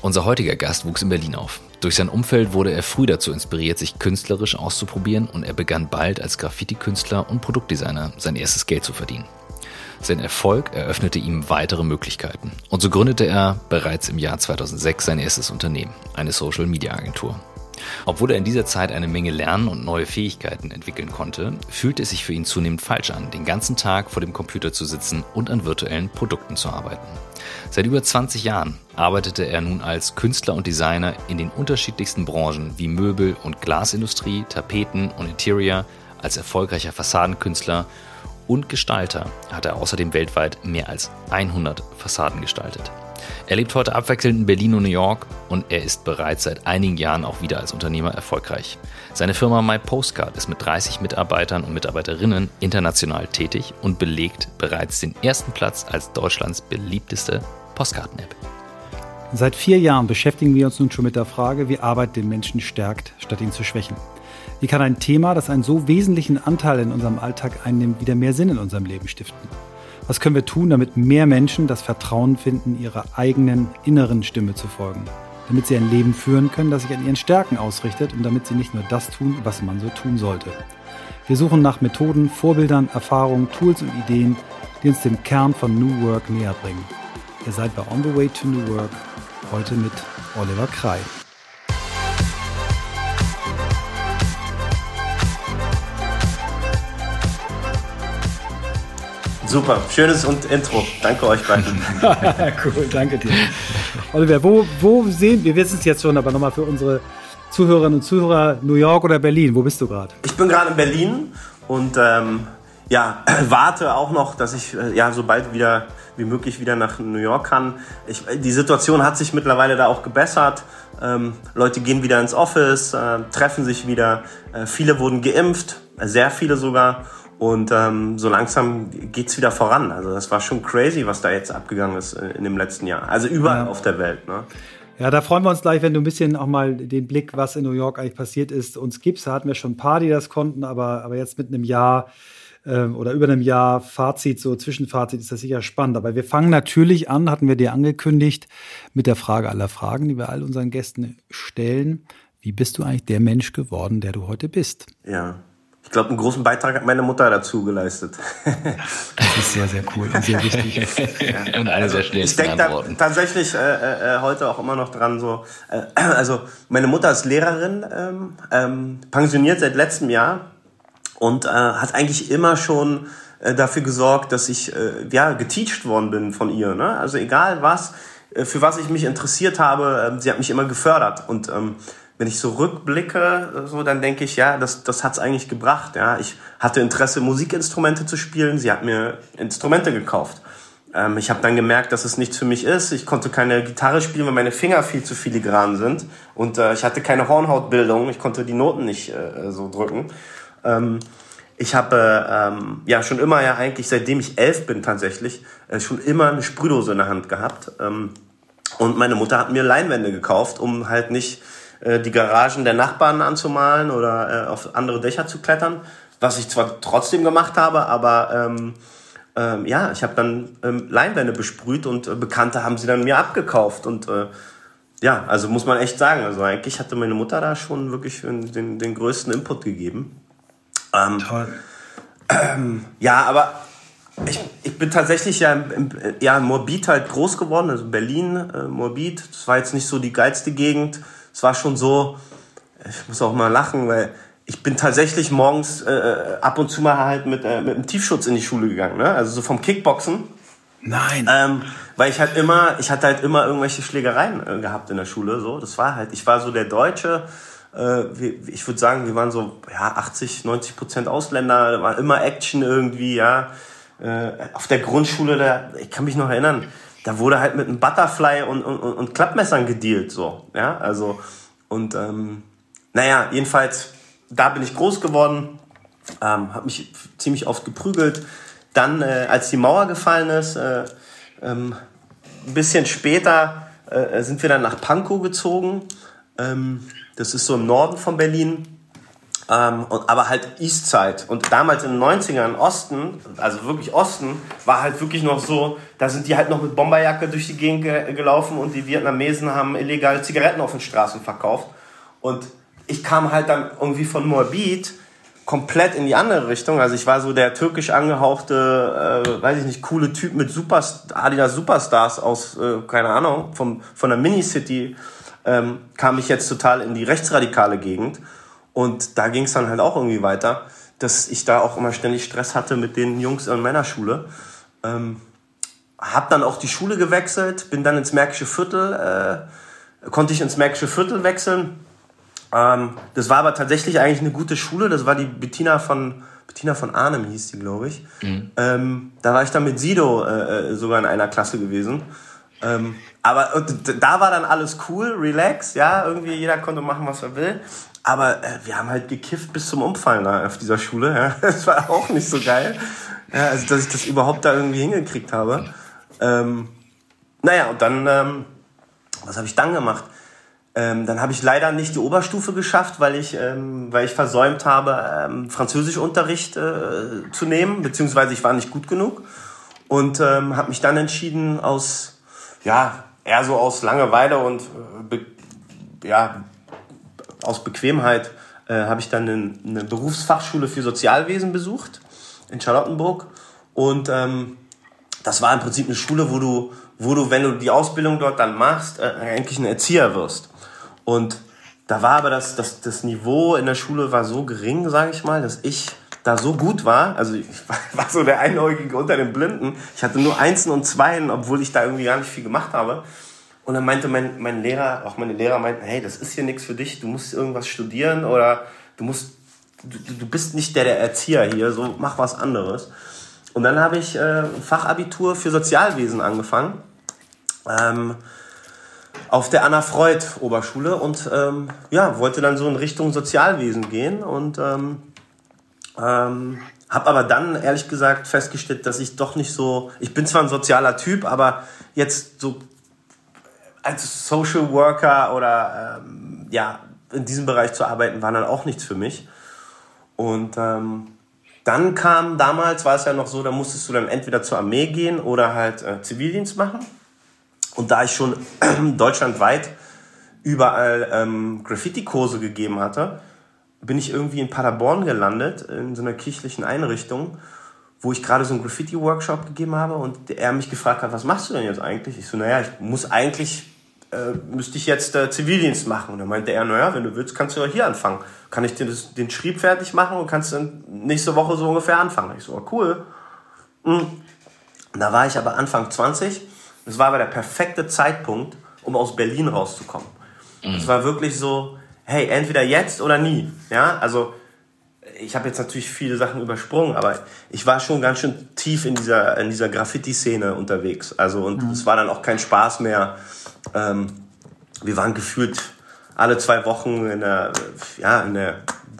Unser heutiger Gast wuchs in Berlin auf. Durch sein Umfeld wurde er früh dazu inspiriert, sich künstlerisch auszuprobieren und er begann bald als Graffiti-Künstler und Produktdesigner sein erstes Geld zu verdienen. Sein Erfolg eröffnete ihm weitere Möglichkeiten und so gründete er bereits im Jahr 2006 sein erstes Unternehmen, eine Social-Media-Agentur. Obwohl er in dieser Zeit eine Menge lernen und neue Fähigkeiten entwickeln konnte, fühlte es sich für ihn zunehmend falsch an, den ganzen Tag vor dem Computer zu sitzen und an virtuellen Produkten zu arbeiten. Seit über 20 Jahren arbeitete er nun als Künstler und Designer in den unterschiedlichsten Branchen wie Möbel- und Glasindustrie, Tapeten und Interior, als erfolgreicher Fassadenkünstler und Gestalter hat er außerdem weltweit mehr als 100 Fassaden gestaltet. Er lebt heute abwechselnd in Berlin und New York und er ist bereits seit einigen Jahren auch wieder als Unternehmer erfolgreich. Seine Firma My Postcard ist mit 30 Mitarbeitern und Mitarbeiterinnen international tätig und belegt bereits den ersten Platz als Deutschlands beliebteste Postkarten-App. Seit vier Jahren beschäftigen wir uns nun schon mit der Frage, wie Arbeit den Menschen stärkt, statt ihn zu schwächen. Wie kann ein Thema, das einen so wesentlichen Anteil in unserem Alltag einnimmt, wieder mehr Sinn in unserem Leben stiften? Was können wir tun, damit mehr Menschen das Vertrauen finden, ihrer eigenen inneren Stimme zu folgen? Damit sie ein Leben führen können, das sich an ihren Stärken ausrichtet und damit sie nicht nur das tun, was man so tun sollte. Wir suchen nach Methoden, Vorbildern, Erfahrungen, Tools und Ideen, die uns dem Kern von New Work näher bringen. Ihr seid bei On the Way to New Work, heute mit Oliver Krei. Super, schönes und Intro. Danke euch beiden. cool, danke dir. Oliver, wo, wo sehen wir, wir wissen es jetzt schon, aber nochmal für unsere Zuhörerinnen und Zuhörer, New York oder Berlin, wo bist du gerade? Ich bin gerade in Berlin und ähm, ja, warte auch noch, dass ich äh, ja so bald wieder wie möglich wieder nach New York kann. Ich, die Situation hat sich mittlerweile da auch gebessert. Ähm, Leute gehen wieder ins Office, äh, treffen sich wieder. Äh, viele wurden geimpft, sehr viele sogar. Und ähm, so langsam geht's wieder voran. Also das war schon crazy, was da jetzt abgegangen ist äh, in dem letzten Jahr. Also überall ja. auf der Welt. Ne? Ja, da freuen wir uns gleich, wenn du ein bisschen auch mal den Blick, was in New York eigentlich passiert ist, uns gibst. Da hatten wir schon ein paar, die das konnten, aber, aber jetzt mit einem Jahr ähm, oder über einem Jahr Fazit, so Zwischenfazit, ist das sicher spannend. Aber wir fangen natürlich an, hatten wir dir angekündigt, mit der Frage aller Fragen, die wir all unseren Gästen stellen. Wie bist du eigentlich der Mensch geworden, der du heute bist? Ja, ich glaube, einen großen Beitrag hat meine Mutter dazu geleistet. das ist sehr, sehr cool und sehr wichtig. ja. Und eine also, sehr schnellsten Ich denke da tatsächlich äh, äh, äh, heute auch immer noch dran. So, äh, also meine Mutter ist Lehrerin, ähm, ähm, pensioniert seit letztem Jahr und äh, hat eigentlich immer schon äh, dafür gesorgt, dass ich ja geteacht worden bin von ihr. Ne? Also egal was, für was ich mich interessiert habe, äh, sie hat mich immer gefördert und ähm, wenn ich so rückblicke, so dann denke ich, ja, das, das hat's eigentlich gebracht. Ja, ich hatte Interesse, Musikinstrumente zu spielen. Sie hat mir Instrumente gekauft. Ähm, ich habe dann gemerkt, dass es nichts für mich ist. Ich konnte keine Gitarre spielen, weil meine Finger viel zu filigran sind und äh, ich hatte keine Hornhautbildung. Ich konnte die Noten nicht äh, so drücken. Ähm, ich habe ähm, ja schon immer ja eigentlich, seitdem ich elf bin tatsächlich, äh, schon immer eine Sprühdose in der Hand gehabt. Ähm, und meine Mutter hat mir Leinwände gekauft, um halt nicht äh, die Garagen der Nachbarn anzumalen oder äh, auf andere Dächer zu klettern, was ich zwar trotzdem gemacht habe, aber ähm, ähm, ja, ich habe dann ähm, Leinwände besprüht und äh, Bekannte haben sie dann mir abgekauft und äh, ja, also muss man echt sagen, also eigentlich hatte meine Mutter da schon wirklich den, den, größten Input gegeben. Ähm, Toll. Ähm, ja, aber ich, ich bin tatsächlich ja, im, ja Morbid halt groß geworden, also Berlin, äh, Morbid. Das war jetzt nicht so die geilste Gegend es war schon so, ich muss auch mal lachen, weil ich bin tatsächlich morgens äh, äh, ab und zu mal halt mit, äh, mit einem Tiefschutz in die Schule gegangen, ne? Also so vom Kickboxen. Nein. Ähm, weil ich halt immer, ich hatte halt immer irgendwelche Schlägereien äh, gehabt in der Schule. So, das war halt, ich war so der Deutsche. Äh, ich würde sagen, wir waren so ja 80, 90 Prozent Ausländer. Da war immer Action irgendwie, ja. Äh, auf der Grundschule, da, ich kann mich noch erinnern, da wurde halt mit einem Butterfly und, und, und Klappmessern gedealt, so, ja, also, und, ähm, naja, jedenfalls, da bin ich groß geworden, ähm, habe mich ziemlich oft geprügelt. Dann, äh, als die Mauer gefallen ist, äh, ähm, ein bisschen später äh, sind wir dann nach Pankow gezogen. Ähm, das ist so im Norden von Berlin. Ähm, und, aber halt Eastside. Und damals in den 90ern Osten, also wirklich Osten, war halt wirklich noch so, da sind die halt noch mit Bomberjacke durch die Gegend ge gelaufen und die Vietnamesen haben illegal Zigaretten auf den Straßen verkauft. Und ich kam halt dann irgendwie von Moabit komplett in die andere Richtung. Also ich war so der türkisch angehauchte, äh, weiß ich nicht, coole Typ mit Super Adidas Superstars aus, äh, keine Ahnung, vom, von der Mini-City, ähm, kam ich jetzt total in die rechtsradikale Gegend. Und da ging es dann halt auch irgendwie weiter, dass ich da auch immer ständig Stress hatte mit den Jungs in meiner Schule. Ähm, hab dann auch die Schule gewechselt, bin dann ins Märkische Viertel, äh, konnte ich ins Märkische Viertel wechseln. Ähm, das war aber tatsächlich eigentlich eine gute Schule. Das war die Bettina von Bettina von Arnhem hieß die, glaube ich. Mhm. Ähm, da war ich dann mit Sido äh, äh sogar in einer Klasse gewesen. Ähm, aber da war dann alles cool, relax, ja, irgendwie jeder konnte machen, was er will. Aber äh, wir haben halt gekifft bis zum Umfallen da auf dieser Schule. Ja. Das war auch nicht so geil. Ja, also, dass ich das überhaupt da irgendwie hingekriegt habe. Ähm, naja, und dann, ähm, was habe ich dann gemacht? Ähm, dann habe ich leider nicht die Oberstufe geschafft, weil ich, ähm, weil ich versäumt habe, ähm, Französischunterricht äh, zu nehmen, beziehungsweise ich war nicht gut genug. Und ähm, habe mich dann entschieden, aus, ja, eher so aus Langeweile und äh, ja, aus Bequemheit äh, habe ich dann eine, eine, Berufsfachschule für Sozialwesen besucht in Charlottenburg. Und ähm, das war im Prinzip eine Schule, wo du, wo du, wenn du die Ausbildung dort dann machst, äh, eigentlich ein Erzieher wirst. Und da war aber das, das, das Niveau in der Schule war so gering, sage ich mal, dass ich da so gut war. Also ich war so der Einäugige unter den Blinden. Ich hatte nur Einsen und Zweien, obwohl ich da irgendwie gar nicht viel gemacht habe. Und dann meinte mein, mein Lehrer, auch meine Lehrer meinten, hey, das ist hier nichts für dich, du musst irgendwas studieren oder du musst, du, du bist nicht der, der Erzieher hier, so mach was anderes. Und dann habe ich äh, Fachabitur für Sozialwesen angefangen. Ähm, auf der Anna Freud Oberschule und ähm, ja, wollte dann so in Richtung Sozialwesen gehen und ähm, ähm, habe aber dann ehrlich gesagt festgestellt, dass ich doch nicht so, ich bin zwar ein sozialer Typ, aber jetzt so als Social Worker oder ähm, ja, in diesem Bereich zu arbeiten, war dann auch nichts für mich. Und ähm, dann kam damals, war es ja noch so, da musstest du dann entweder zur Armee gehen oder halt äh, Zivildienst machen. Und da ich schon deutschlandweit überall ähm, Graffiti-Kurse gegeben hatte, bin ich irgendwie in Paderborn gelandet, in so einer kirchlichen Einrichtung, wo ich gerade so einen Graffiti-Workshop gegeben habe und er mich gefragt hat, was machst du denn jetzt eigentlich? Ich so, naja, ich muss eigentlich äh, müsste ich jetzt äh, Zivildienst machen. Und dann meinte er, naja, wenn du willst, kannst du ja hier anfangen. Kann ich dir das, den Schrieb fertig machen und kannst dann nächste Woche so ungefähr anfangen. Ich so, oh, cool. Mhm. Da war ich aber Anfang 20. Das war aber der perfekte Zeitpunkt, um aus Berlin rauszukommen. Es mhm. war wirklich so, hey, entweder jetzt oder nie. Ja, also ich habe jetzt natürlich viele Sachen übersprungen, aber ich war schon ganz schön tief in dieser, in dieser Graffiti-Szene unterwegs. Also und mhm. es war dann auch kein Spaß mehr, ähm, wir waren gefühlt alle zwei Wochen in der, ja, in der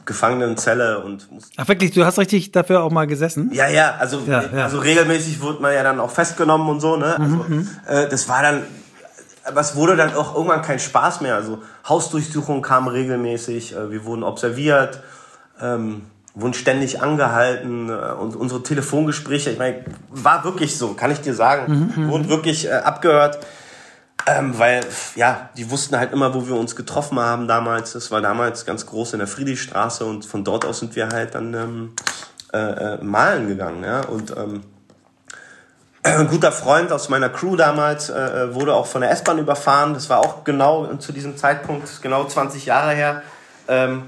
Gefangenenzelle und Ach wirklich, du hast richtig dafür auch mal gesessen? Ja, ja, also, ja, ja. also regelmäßig wurde man ja dann auch festgenommen und so, ne? Also, mhm. äh, das war dann, aber es wurde dann auch irgendwann kein Spaß mehr. Also Hausdurchsuchungen kamen regelmäßig, äh, wir wurden observiert, ähm, wurden ständig angehalten äh, und unsere Telefongespräche, ich meine, war wirklich so, kann ich dir sagen, mhm. wurden wirklich äh, abgehört. Ähm, weil, ja, die wussten halt immer, wo wir uns getroffen haben damals. Das war damals ganz groß in der Friedrichstraße und von dort aus sind wir halt dann ähm, äh, äh, malen gegangen. Ja? Und ähm, ein guter Freund aus meiner Crew damals äh, äh wurde auch von der S-Bahn überfahren. Das war auch genau zu diesem Zeitpunkt, genau 20 Jahre her. Ähm,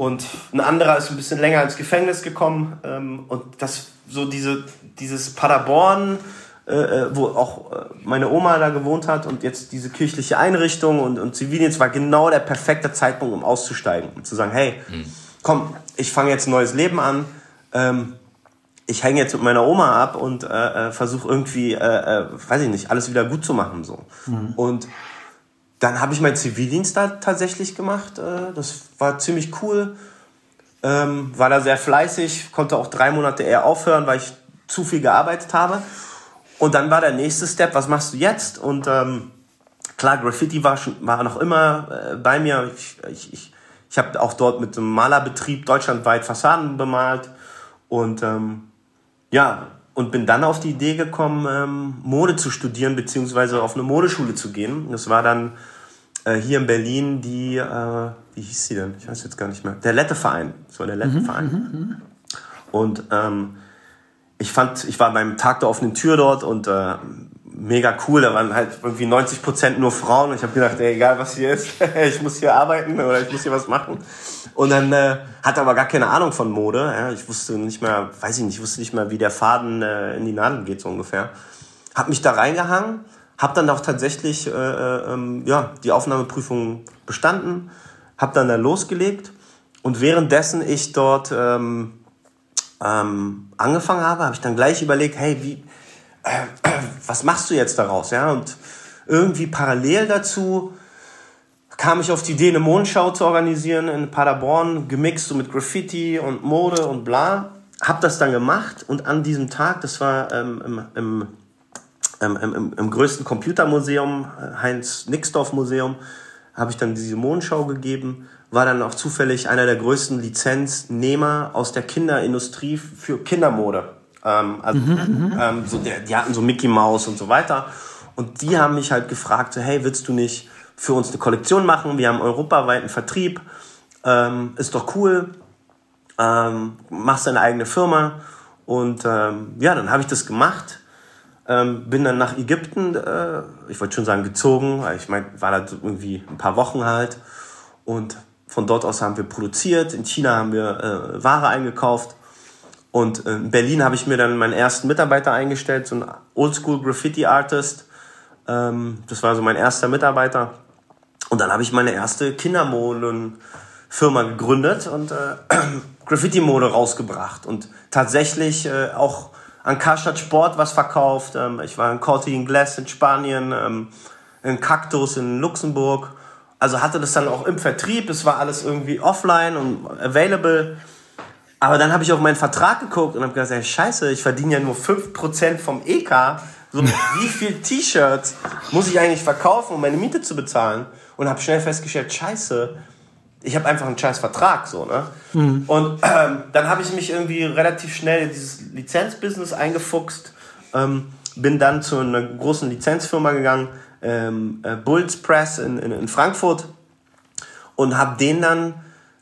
und ein anderer ist ein bisschen länger ins Gefängnis gekommen. Ähm, und das so diese, dieses Paderborn äh, äh, wo auch äh, meine Oma da gewohnt hat und jetzt diese kirchliche Einrichtung und, und Zivildienst war genau der perfekte Zeitpunkt, um auszusteigen und zu sagen, hey, mhm. komm, ich fange jetzt ein neues Leben an, ähm, ich hänge jetzt mit meiner Oma ab und äh, äh versuche irgendwie, äh, äh, weiß ich nicht, alles wieder gut zu machen so. Mhm. Und dann habe ich meinen Zivildienst da tatsächlich gemacht. Äh, das war ziemlich cool. Ähm, war da sehr fleißig, konnte auch drei Monate eher aufhören, weil ich zu viel gearbeitet habe. Und dann war der nächste Step, was machst du jetzt? Und ähm, klar, Graffiti war, schon, war noch immer äh, bei mir. Ich, ich, ich, ich habe auch dort mit einem Malerbetrieb deutschlandweit Fassaden bemalt und ähm, ja, und bin dann auf die Idee gekommen, ähm, Mode zu studieren, beziehungsweise auf eine Modeschule zu gehen. Das war dann äh, hier in Berlin die, äh, wie hieß sie denn? Ich weiß jetzt gar nicht mehr. Der Lette-Verein. War der Lette-Verein. Mhm, mhm, mhm. und ähm, ich fand, ich war beim Tag der offenen Tür dort und äh, mega cool. Da waren halt irgendwie 90 Prozent nur Frauen. Und ich habe gedacht, ey, egal was hier ist, ich muss hier arbeiten oder ich muss hier was machen. Und dann äh, hatte aber gar keine Ahnung von Mode. Ja. Ich wusste nicht mehr, weiß ich nicht, ich wusste nicht mehr, wie der Faden äh, in die Nadel geht so ungefähr. Hab mich da reingehangen, hab dann auch tatsächlich äh, äh, ähm, ja die Aufnahmeprüfung bestanden, hab dann da losgelegt und währenddessen ich dort ähm, ähm, angefangen habe, habe ich dann gleich überlegt, hey, wie, äh, was machst du jetzt daraus? Ja, und irgendwie parallel dazu kam ich auf die Idee, eine Mondschau zu organisieren in Paderborn, gemixt so mit Graffiti und Mode und bla. Hab das dann gemacht und an diesem Tag, das war ähm, im, im, im, im, im größten Computermuseum, äh, Heinz-Nixdorf-Museum, habe ich dann diese Mondschau gegeben, war dann auch zufällig einer der größten Lizenznehmer aus der Kinderindustrie für Kindermode. Ähm, also, mhm, mhm, ähm, so der, die hatten so Mickey Mouse und so weiter. Und die haben mich halt gefragt, so, hey, willst du nicht für uns eine Kollektion machen? Wir haben europaweiten Vertrieb. Ähm, ist doch cool. Ähm, machst deine eigene Firma. Und ähm, ja, dann habe ich das gemacht. Ähm, bin dann nach Ägypten, äh, ich wollte schon sagen gezogen, ich meine, war da irgendwie ein paar Wochen halt. Und von dort aus haben wir produziert. In China haben wir äh, Ware eingekauft. Und in Berlin habe ich mir dann meinen ersten Mitarbeiter eingestellt, so ein Oldschool Graffiti Artist. Ähm, das war so mein erster Mitarbeiter. Und dann habe ich meine erste Kindermodenfirma gegründet und äh, Graffiti-Mode rausgebracht. Und tatsächlich äh, auch an Karstadt Sport was verkauft. Ähm, ich war in Corti in Glass in Spanien, ähm, in Cactus in Luxemburg. Also hatte das dann auch im Vertrieb. Es war alles irgendwie offline und available. Aber dann habe ich auf meinen Vertrag geguckt und habe gesagt, ey, scheiße, ich verdiene ja nur 5% vom EK. So, wie viel T-Shirts muss ich eigentlich verkaufen, um meine Miete zu bezahlen? Und habe schnell festgestellt, scheiße, ich habe einfach einen scheiß Vertrag. So, ne? Mhm. Und ähm, dann habe ich mich irgendwie relativ schnell in dieses Lizenzbusiness eingefuchst. Ähm, bin dann zu einer großen Lizenzfirma gegangen, ähm, äh, Bulls Press in, in, in Frankfurt. Und habe den dann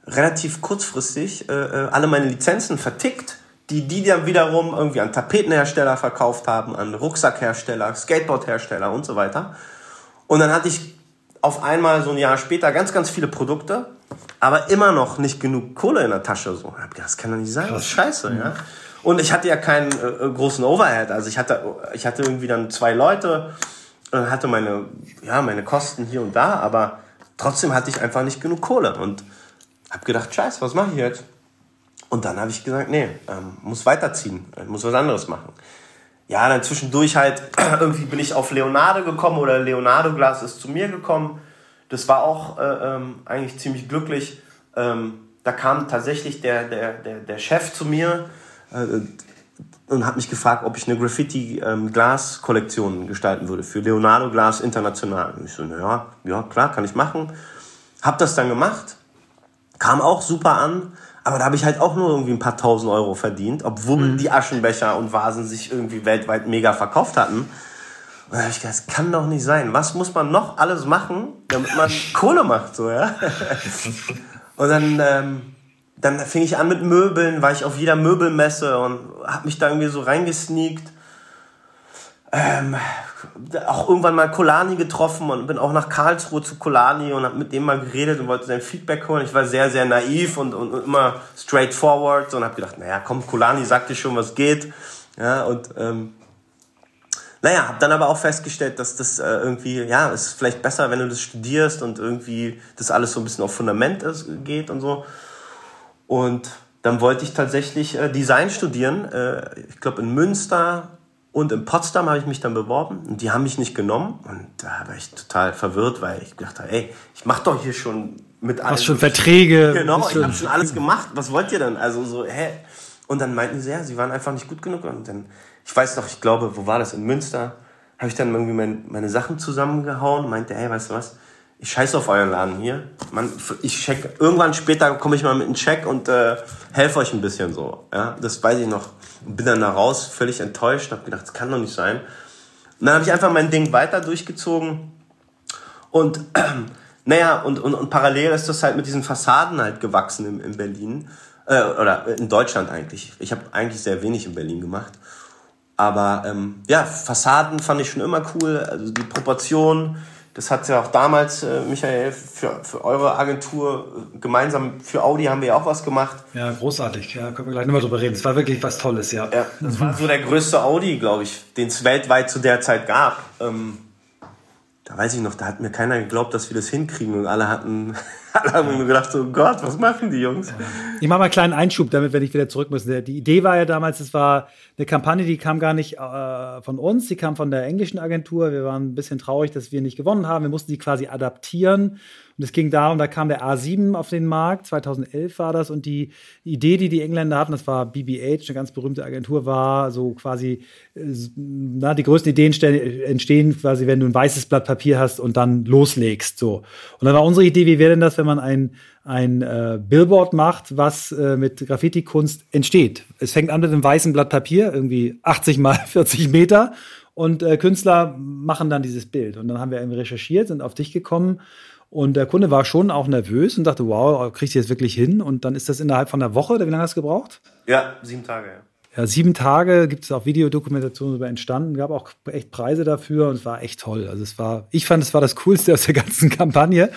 relativ kurzfristig äh, äh, alle meine Lizenzen vertickt, die die dann wiederum irgendwie an Tapetenhersteller verkauft haben, an Rucksackhersteller, Skateboardhersteller und so weiter. Und dann hatte ich auf einmal so ein Jahr später ganz, ganz viele Produkte, aber immer noch nicht genug Kohle in der Tasche. So, das kann doch nicht sein, das ist scheiße, ja. Und ich hatte ja keinen äh, äh, großen Overhead, also ich hatte, ich hatte irgendwie dann zwei Leute, äh, hatte meine, ja, meine Kosten hier und da, aber trotzdem hatte ich einfach nicht genug Kohle und hab gedacht, scheiße, was mache ich jetzt? Und dann habe ich gesagt, nee, ähm, muss weiterziehen, muss was anderes machen. Ja, dann zwischendurch halt, irgendwie bin ich auf Leonardo gekommen oder Leonardo Glas ist zu mir gekommen. Das war auch äh, ähm, eigentlich ziemlich glücklich. Ähm, da kam tatsächlich der, der, der, der Chef zu mir äh, und hat mich gefragt, ob ich eine Graffiti-Glas-Kollektion ähm, gestalten würde für Leonardo Glas International. Und ich so, naja, ja, klar, kann ich machen. Hab das dann gemacht Kam auch super an, aber da habe ich halt auch nur irgendwie ein paar tausend Euro verdient, obwohl mhm. die Aschenbecher und Vasen sich irgendwie weltweit mega verkauft hatten. Und da habe ich gedacht, das kann doch nicht sein. Was muss man noch alles machen, damit man Kohle macht, so, ja? und dann, ähm, dann fing ich an mit Möbeln, war ich auf jeder Möbelmesse und habe mich da irgendwie so reingesneakt. Ähm, auch irgendwann mal Kolani getroffen und bin auch nach Karlsruhe zu Kolani und habe mit dem mal geredet und wollte sein Feedback holen. Ich war sehr, sehr naiv und, und, und immer straightforward und habe gedacht, naja, komm, Kolani sagt dir schon, was geht. Ja, und ähm, naja, habe dann aber auch festgestellt, dass das äh, irgendwie, ja, ist vielleicht besser, wenn du das studierst und irgendwie das alles so ein bisschen auf Fundament ist, geht und so. Und dann wollte ich tatsächlich äh, Design studieren. Äh, ich glaube in Münster und in Potsdam habe ich mich dann beworben und die haben mich nicht genommen. Und da war ich total verwirrt, weil ich dachte, ey, ich mache doch hier schon mit allem. Hast schon Verträge. Genau, ich habe schon alles gemacht. Was wollt ihr denn? Also so, hä? Und dann meinten sie, ja, sie waren einfach nicht gut genug. Und dann, ich weiß noch, ich glaube, wo war das? In Münster. Habe ich dann irgendwie mein, meine Sachen zusammengehauen und meinte, ey, weißt du was? ich scheiße auf euren Laden hier. Man, ich check, irgendwann später komme ich mal mit einem Check und äh, helfe euch ein bisschen so. Ja, das weiß ich noch. Bin dann da raus, völlig enttäuscht, habe gedacht, das kann doch nicht sein. Und dann habe ich einfach mein Ding weiter durchgezogen und äh, naja, und, und, und parallel ist das halt mit diesen Fassaden halt gewachsen in, in Berlin äh, oder in Deutschland eigentlich. Ich habe eigentlich sehr wenig in Berlin gemacht. Aber ähm, ja, Fassaden fand ich schon immer cool. Also die Proportion, das hat ja auch damals, äh, Michael, für, für eure Agentur äh, gemeinsam für Audi haben wir ja auch was gemacht. Ja, großartig. Ja, können wir gleich nochmal drüber reden. Es war wirklich was Tolles, ja. Ja, das war so der größte Audi, glaube ich, den es weltweit zu der Zeit gab. Ähm, da weiß ich noch, da hat mir keiner geglaubt, dass wir das hinkriegen und alle hatten, alle haben gedacht, so Gott, was machen die Jungs? Ich mache mal einen kleinen Einschub, damit wir nicht wieder zurück müssen. Die Idee war ja damals, es war eine Kampagne, die kam gar nicht äh, von uns, die kam von der englischen Agentur. Wir waren ein bisschen traurig, dass wir nicht gewonnen haben. Wir mussten die quasi adaptieren und es ging darum, da kam der A7 auf den Markt, 2011 war das. Und die Idee, die die Engländer hatten, das war BBH, eine ganz berühmte Agentur, war so quasi, äh, na, die größten Ideen entstehen quasi, wenn du ein weißes Blatt Papier hast und dann loslegst. So. Und dann war unsere Idee, wie wäre denn das, wenn man ein, ein äh, Billboard macht, was äh, mit Graffiti-Kunst entsteht. Es fängt an mit einem weißen Blatt Papier, irgendwie 80 mal 40 Meter. Und äh, Künstler machen dann dieses Bild. Und dann haben wir eben recherchiert, sind auf dich gekommen und der Kunde war schon auch nervös und dachte, wow, kriegst du jetzt wirklich hin? Und dann ist das innerhalb von einer Woche, oder wie lange hast du gebraucht? Ja, sieben Tage, ja. Ja, sieben Tage gibt es auch Videodokumentationen darüber entstanden, gab auch echt Preise dafür und es war echt toll. Also es war, ich fand, es war das Coolste aus der ganzen Kampagne.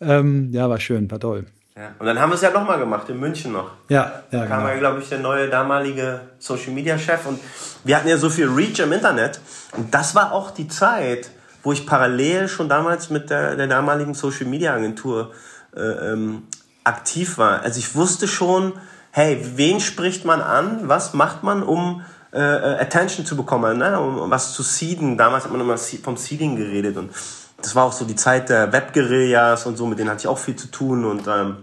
Ähm, ja, war schön, war toll. Ja. Und dann haben wir es ja nochmal gemacht, in München noch. Ja, ja. Da kam genau. ja, glaube ich, der neue damalige Social Media Chef und wir hatten ja so viel Reach im Internet. Und das war auch die Zeit, wo ich parallel schon damals mit der, der damaligen Social Media Agentur äh, ähm, aktiv war. Also ich wusste schon, hey, wen spricht man an? Was macht man, um äh, äh Attention zu bekommen, ne? um was zu seeden? Damals hat man immer vom Seeding geredet und das war auch so die Zeit der Webguerillas und so, mit denen hatte ich auch viel zu tun und ähm,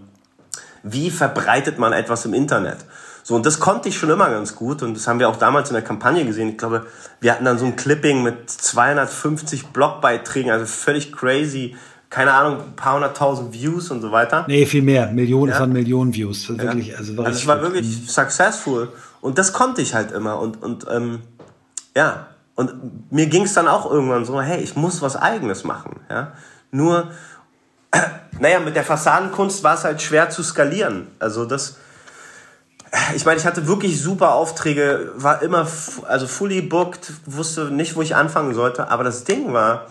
wie verbreitet man etwas im Internet? So, und das konnte ich schon immer ganz gut und das haben wir auch damals in der Kampagne gesehen. Ich glaube, wir hatten dann so ein Clipping mit 250 Blogbeiträgen, also völlig crazy. Keine Ahnung, ein paar hunderttausend Views und so weiter. Nee, viel mehr. Millionen, ja. von Millionen Views. Wirklich, ja. also war also es war wirklich mhm. successful. Und das konnte ich halt immer. Und, und ähm, ja, und mir ging es dann auch irgendwann so, hey, ich muss was Eigenes machen. Ja? Nur, naja, mit der Fassadenkunst war es halt schwer zu skalieren. Also das, ich meine, ich hatte wirklich super Aufträge, war immer also fully booked, wusste nicht, wo ich anfangen sollte. Aber das Ding war,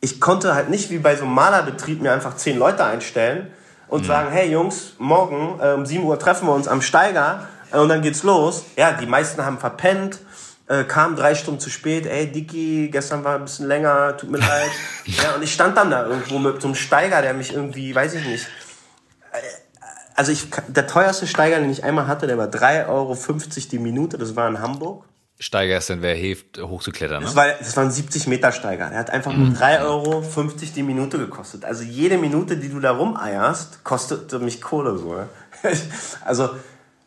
ich konnte halt nicht wie bei so einem Malerbetrieb mir einfach zehn Leute einstellen und mhm. sagen, hey Jungs, morgen äh, um 7 Uhr treffen wir uns am Steiger äh, und dann geht's los. Ja, die meisten haben verpennt, äh, kamen drei Stunden zu spät. Ey, Dicky, gestern war ein bisschen länger, tut mir leid. ja, und ich stand dann da irgendwo mit so einem Steiger, der mich irgendwie, weiß ich nicht, also ich, der teuerste Steiger, den ich einmal hatte, der war 3,50 Euro die Minute. Das war in Hamburg. Steiger ist dann, wer hilft, hochzuklettern, ne? Das war, das war ein 70 Meter Steiger. Der hat einfach nur 3,50 Euro die Minute gekostet. Also jede Minute, die du da rumeierst, kostet mich Kohle so. also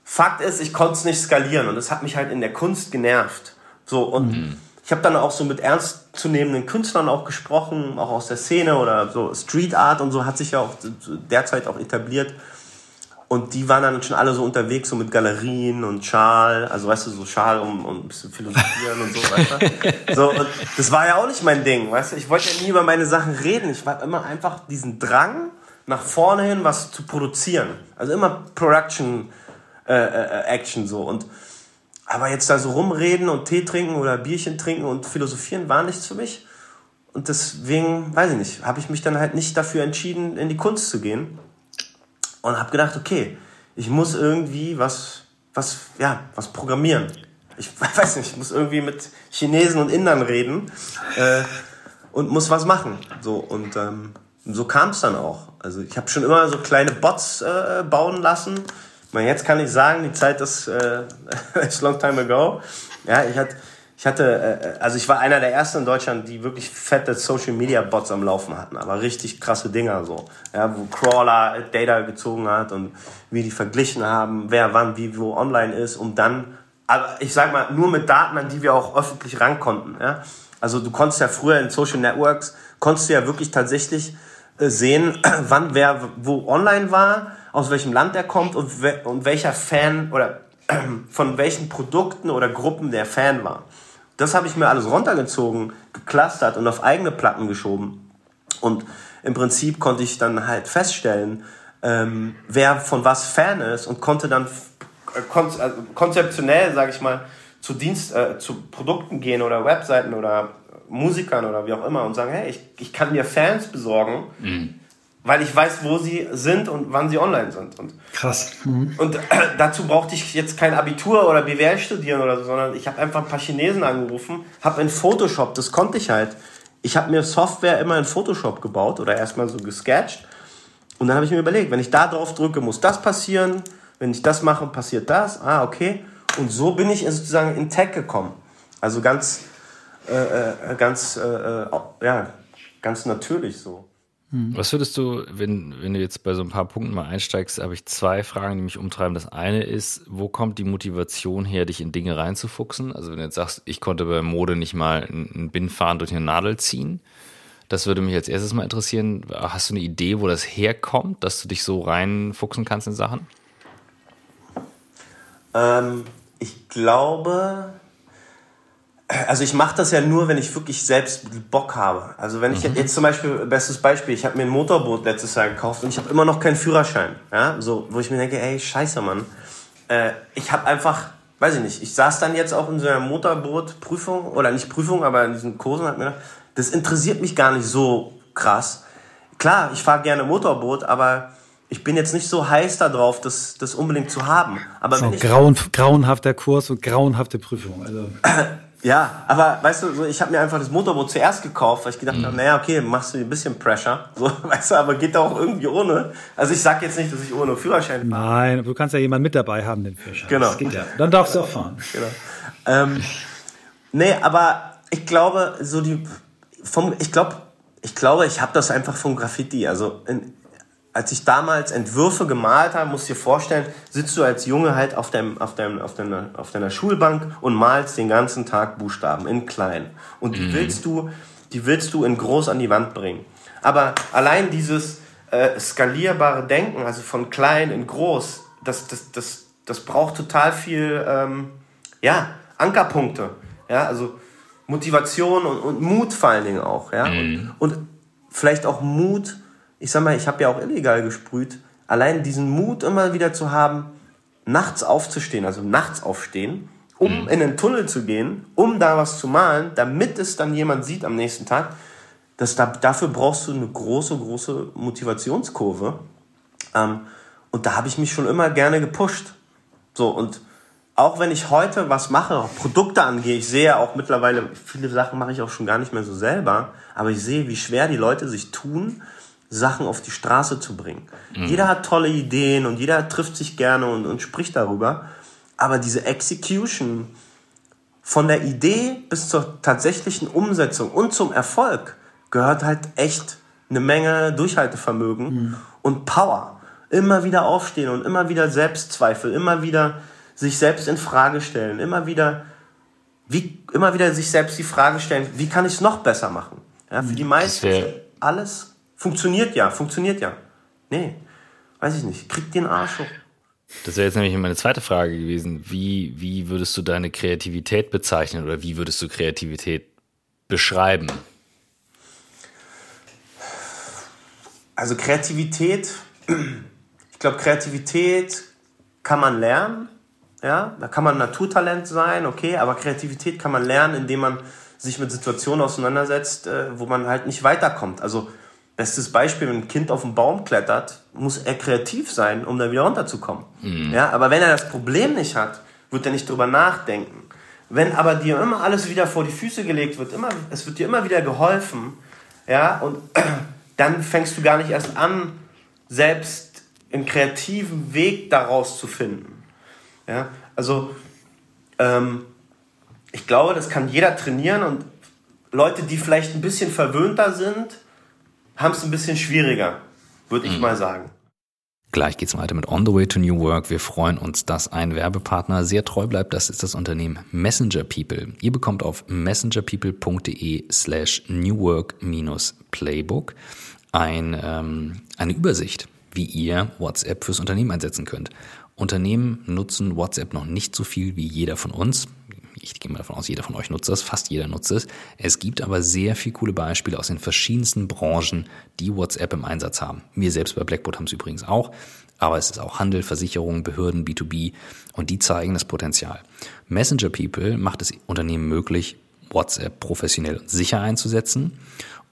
Fakt ist, ich konnte es nicht skalieren und das hat mich halt in der Kunst genervt. So und mhm. ich habe dann auch so mit ernstzunehmenden Künstlern auch gesprochen, auch aus der Szene oder so Street Art und so hat sich ja auch derzeit auch etabliert. Und die waren dann schon alle so unterwegs, so mit Galerien und Schal, also weißt du, so Schal, um, um ein bisschen philosophieren und so, weißt du? So, und das war ja auch nicht mein Ding, weißt du? Ich wollte ja nie über meine Sachen reden. Ich war immer einfach diesen Drang, nach vorne hin was zu produzieren. Also immer Production äh, äh, Action so. Und aber jetzt da so rumreden und Tee trinken oder Bierchen trinken und philosophieren war nichts für mich. Und deswegen, weiß ich nicht, habe ich mich dann halt nicht dafür entschieden, in die Kunst zu gehen und habe gedacht, okay, ich muss irgendwie was, was, ja, was programmieren. Ich weiß nicht, ich muss irgendwie mit Chinesen und Indern reden äh, und muss was machen. So und ähm, so kam es dann auch. Also ich habe schon immer so kleine Bots äh, bauen lassen. Jetzt kann ich sagen, die Zeit ist, äh, long time ago. Ja, ich hatte ich hatte, äh, also ich war einer der ersten in Deutschland, die wirklich fette Social Media Bots am Laufen hatten, aber richtig krasse Dinger so, ja, wo Crawler Data gezogen hat und wie die verglichen haben, wer wann wie wo online ist, um dann, aber ich sag mal, nur mit Daten, an die wir auch öffentlich ran konnten, ja. Also du konntest ja früher in Social Networks, konntest du ja wirklich tatsächlich äh, sehen, wann wer wo online war, aus welchem Land er kommt und, und welcher Fan oder von welchen Produkten oder Gruppen der Fan war. Das habe ich mir alles runtergezogen, geclustert und auf eigene Platten geschoben. Und im Prinzip konnte ich dann halt feststellen, ähm, wer von was Fan ist und konnte dann äh, kon also konzeptionell, sage ich mal, zu Dienst, äh, zu Produkten gehen oder Webseiten oder Musikern oder wie auch immer und sagen, hey, ich, ich kann mir Fans besorgen, mhm. Weil ich weiß, wo sie sind und wann sie online sind. Und, Krass. Mhm. Und äh, dazu brauchte ich jetzt kein Abitur oder BWL studieren oder so, sondern ich habe einfach ein paar Chinesen angerufen, habe in Photoshop, das konnte ich halt. Ich habe mir Software immer in Photoshop gebaut oder erstmal so gesketcht. Und dann habe ich mir überlegt, wenn ich da drauf drücke, muss das passieren. Wenn ich das mache, passiert das. Ah, okay. Und so bin ich sozusagen in Tech gekommen. Also ganz, äh, äh ganz, äh, äh, ja, ganz natürlich so. Hm. Was würdest du, wenn, wenn du jetzt bei so ein paar Punkten mal einsteigst, habe ich zwei Fragen, die mich umtreiben. Das eine ist, wo kommt die Motivation her, dich in Dinge reinzufuchsen? Also wenn du jetzt sagst, ich konnte bei Mode nicht mal einen Bindfaden durch eine Nadel ziehen. Das würde mich als erstes mal interessieren. Hast du eine Idee, wo das herkommt, dass du dich so reinfuchsen kannst in Sachen? Ähm, ich glaube, also ich mache das ja nur, wenn ich wirklich selbst Bock habe. Also wenn ich mhm. jetzt zum Beispiel, bestes Beispiel, ich habe mir ein Motorboot letztes Jahr gekauft und ich habe immer noch keinen Führerschein. Ja, so, wo ich mir denke, ey, scheiße, Mann. Äh, ich habe einfach, weiß ich nicht, ich saß dann jetzt auch in so einer Motorbootprüfung, oder nicht Prüfung, aber in diesen Kursen, hat mir gedacht, das interessiert mich gar nicht so krass. Klar, ich fahre gerne Motorboot, aber ich bin jetzt nicht so heiß darauf, das, das unbedingt zu haben. Aber so, wenn ich grauen, grauenhafter Kurs und grauenhafte Prüfung. Also. ja, aber weißt du, so, ich habe mir einfach das Motorboot zuerst gekauft, weil ich gedacht mhm. habe, naja, okay, machst du ein bisschen Pressure. So, weißt du, aber geht da auch irgendwie ohne. Also ich sag jetzt nicht, dass ich ohne Führerschein fahre. Nein, du kannst ja jemanden mit dabei haben, den Führerschein. Genau. Das geht ja. Dann darfst du auch fahren. Genau. Ähm, nee, aber ich glaube, so die vom, ich glaube, ich glaube, ich habe das einfach vom Graffiti. Also in, als ich damals Entwürfe gemalt habe, musst du dir vorstellen, sitzt du als Junge halt auf, deinem, auf, deinem, auf, deiner, auf deiner Schulbank und malst den ganzen Tag Buchstaben in klein. Und die mhm. willst du, die willst du in groß an die Wand bringen. Aber allein dieses äh, skalierbare Denken, also von klein in groß, das, das, das, das braucht total viel ähm, ja, Ankerpunkte. Ja, also Motivation und, und Mut vor allen Dingen auch. Ja? Mhm. Und, und vielleicht auch Mut, ich sag mal, ich habe ja auch illegal gesprüht, allein diesen Mut immer wieder zu haben, nachts aufzustehen, also nachts aufstehen, um mhm. in den Tunnel zu gehen, um da was zu malen, damit es dann jemand sieht am nächsten Tag. Das, da, dafür brauchst du eine große, große Motivationskurve. Ähm, und da habe ich mich schon immer gerne gepusht. So, und auch wenn ich heute was mache, auch Produkte angehe, ich sehe auch mittlerweile, viele Sachen mache ich auch schon gar nicht mehr so selber, aber ich sehe, wie schwer die Leute sich tun, Sachen auf die Straße zu bringen. Mhm. Jeder hat tolle Ideen und jeder trifft sich gerne und, und spricht darüber, aber diese Execution von der Idee bis zur tatsächlichen Umsetzung und zum Erfolg gehört halt echt eine Menge Durchhaltevermögen mhm. und Power. Immer wieder aufstehen und immer wieder Selbstzweifel, immer wieder sich selbst in Frage stellen, immer wieder, wie, immer wieder sich selbst die Frage stellen, wie kann ich es noch besser machen? Ja, für die meisten alles funktioniert ja, funktioniert ja. Nee, weiß ich nicht, kriegt den Arsch hoch. Das wäre jetzt nämlich meine zweite Frage gewesen. Wie, wie würdest du deine Kreativität bezeichnen oder wie würdest du Kreativität beschreiben? Also Kreativität, ich glaube, Kreativität kann man lernen. Ja, da kann man Naturtalent sein, okay, aber Kreativität kann man lernen, indem man sich mit Situationen auseinandersetzt, äh, wo man halt nicht weiterkommt. Also bestes Beispiel, wenn ein Kind auf einen Baum klettert, muss er kreativ sein, um da wieder runterzukommen. Mhm. Ja, aber wenn er das Problem nicht hat, wird er nicht drüber nachdenken. Wenn aber dir immer alles wieder vor die Füße gelegt wird, immer, es wird dir immer wieder geholfen, ja, und dann fängst du gar nicht erst an, selbst einen kreativen Weg daraus zu finden. Ja? Also ähm, ich glaube, das kann jeder trainieren und Leute, die vielleicht ein bisschen verwöhnter sind, haben es ein bisschen schwieriger, würde ich mhm. mal sagen. Gleich geht's weiter mit On the Way to New Work. Wir freuen uns, dass ein Werbepartner sehr treu bleibt. Das ist das Unternehmen Messenger People. Ihr bekommt auf messengerpeople.de slash newwork-playbook ein, ähm, eine Übersicht, wie ihr WhatsApp fürs Unternehmen einsetzen könnt. Unternehmen nutzen WhatsApp noch nicht so viel wie jeder von uns. Ich gehe mal davon aus, jeder von euch nutzt das, fast jeder nutzt es. Es gibt aber sehr viele coole Beispiele aus den verschiedensten Branchen, die WhatsApp im Einsatz haben. Wir selbst bei Blackboard haben es übrigens auch, aber es ist auch Handel, Versicherungen, Behörden, B2B und die zeigen das Potenzial. Messenger People macht es Unternehmen möglich, WhatsApp professionell und sicher einzusetzen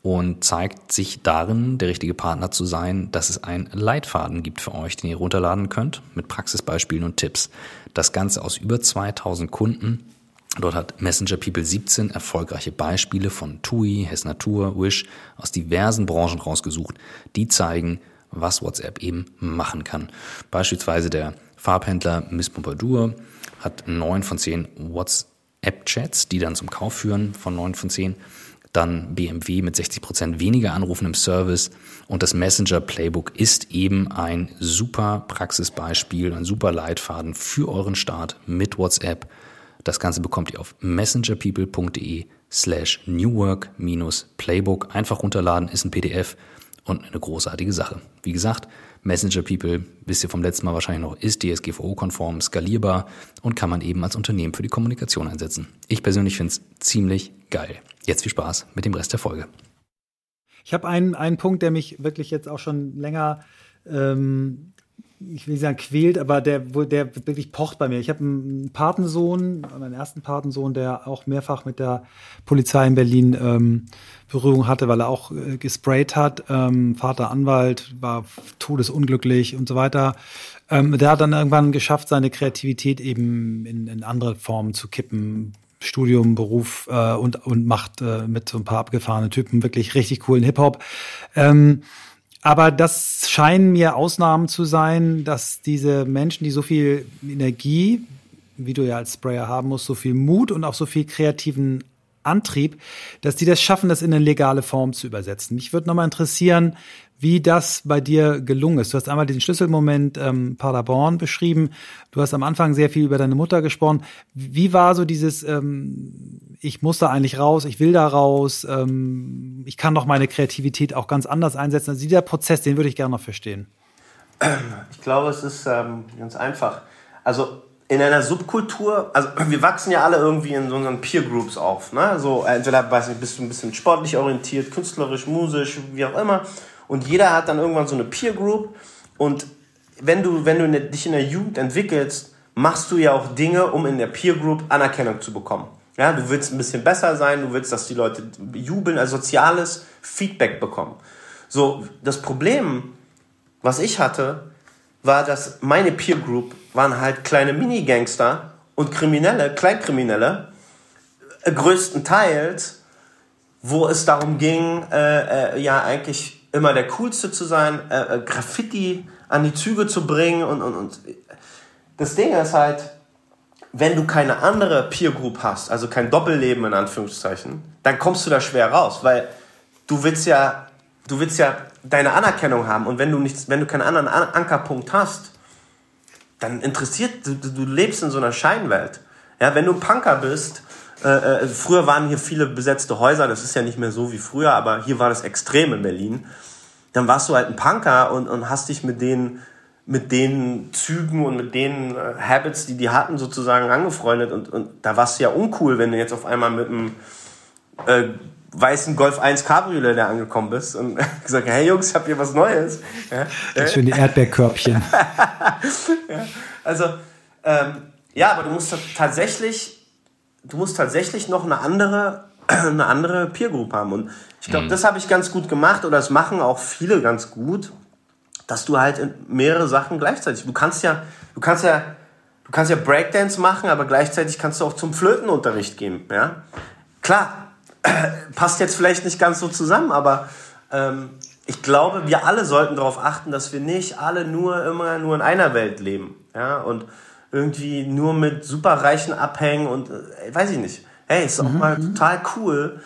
und zeigt sich darin, der richtige Partner zu sein, dass es einen Leitfaden gibt für euch, den ihr runterladen könnt mit Praxisbeispielen und Tipps. Das Ganze aus über 2000 Kunden. Dort hat Messenger People 17 erfolgreiche Beispiele von TUI, Hess Natur, Wish aus diversen Branchen rausgesucht, die zeigen, was WhatsApp eben machen kann. Beispielsweise der Farbhändler Miss Pompadour hat neun von zehn WhatsApp-Chats, die dann zum Kauf führen von neun von zehn dann BMW mit 60 Prozent weniger Anrufen im Service und das Messenger Playbook ist eben ein super Praxisbeispiel, ein super Leitfaden für euren Start mit WhatsApp. Das Ganze bekommt ihr auf messengerpeople.de slash newwork-playbook. Einfach runterladen, ist ein PDF und eine großartige Sache. Wie gesagt, Messenger People, wisst ihr vom letzten Mal wahrscheinlich noch, ist DSGVO-konform, skalierbar und kann man eben als Unternehmen für die Kommunikation einsetzen. Ich persönlich finde es ziemlich geil. Jetzt viel Spaß mit dem Rest der Folge. Ich habe einen, einen Punkt, der mich wirklich jetzt auch schon länger, ähm, ich will nicht sagen quält, aber der, der wirklich pocht bei mir. Ich habe einen Patensohn, meinen ersten Patensohn, der auch mehrfach mit der Polizei in Berlin ähm, Berührung hatte, weil er auch äh, gesprayt hat. Ähm, Vater Anwalt, war todesunglücklich und so weiter. Ähm, der hat dann irgendwann geschafft, seine Kreativität eben in, in andere Formen zu kippen. Studium, Beruf äh, und, und macht äh, mit so ein paar abgefahrenen Typen wirklich richtig coolen Hip-Hop. Ähm, aber das scheinen mir Ausnahmen zu sein, dass diese Menschen, die so viel Energie, wie du ja als Sprayer haben musst, so viel Mut und auch so viel kreativen Antrieb, dass die das schaffen, das in eine legale Form zu übersetzen. Mich würde nochmal interessieren, wie das bei dir gelungen ist. Du hast einmal den Schlüsselmoment ähm, Paderborn beschrieben. Du hast am Anfang sehr viel über deine Mutter gesprochen. Wie war so dieses, ähm, ich muss da eigentlich raus, ich will da raus, ähm, ich kann doch meine Kreativität auch ganz anders einsetzen. Also dieser Prozess, den würde ich gerne noch verstehen. Ich glaube, es ist ähm, ganz einfach. Also in einer Subkultur, also wir wachsen ja alle irgendwie in so unseren Peer Groups auf. Ne? So entweder weiß nicht, bist du ein bisschen sportlich orientiert, künstlerisch, musisch, wie auch immer. Und jeder hat dann irgendwann so eine Peer Group. Und wenn du, wenn du dich in der Jugend entwickelst, machst du ja auch Dinge, um in der Peer Group Anerkennung zu bekommen. Ja, du willst ein bisschen besser sein, du willst, dass die Leute jubeln, also soziales Feedback bekommen. So, das Problem, was ich hatte, war, dass meine Peer Group waren halt kleine Mini-Gangster und Kriminelle, Kleinkriminelle, äh, größtenteils, wo es darum ging, äh, äh, ja eigentlich immer der Coolste zu sein, äh, äh, Graffiti an die Züge zu bringen und, und, und das Ding ist halt, wenn du keine andere Peer Group hast, also kein Doppelleben in Anführungszeichen, dann kommst du da schwer raus, weil du willst ja, du willst ja deine Anerkennung haben und wenn du nichts, wenn du keinen anderen Ankerpunkt hast, dann interessiert, du, du lebst in so einer Scheinwelt. Ja, wenn du ein Punker bist, äh, äh, früher waren hier viele besetzte Häuser, das ist ja nicht mehr so wie früher, aber hier war das extrem in Berlin. Dann warst du halt ein Punker und, und hast dich mit den, mit den Zügen und mit den äh, Habits, die die hatten, sozusagen angefreundet. Und, und da warst du ja uncool, wenn du jetzt auf einmal mit einem äh, weißen Golf 1 Cabriolet da angekommen bist und gesagt, hey Jungs, ich hab hier was Neues. Ja, das schöne Erdbeerkörbchen. ja, also, ähm, ja, aber du musst tatsächlich du musst tatsächlich noch eine andere, eine andere Peer Group haben. Und ich glaube, mhm. das habe ich ganz gut gemacht oder das machen auch viele ganz gut, dass du halt mehrere Sachen gleichzeitig. Du kannst ja, du kannst ja, du kannst ja Breakdance machen, aber gleichzeitig kannst du auch zum Flötenunterricht gehen. Ja, klar, passt jetzt vielleicht nicht ganz so zusammen, aber ähm, ich glaube, wir alle sollten darauf achten, dass wir nicht alle nur immer nur in einer Welt leben. Ja, und irgendwie nur mit Superreichen abhängen und äh, weiß ich nicht. Hey, ist auch mhm. mal total cool.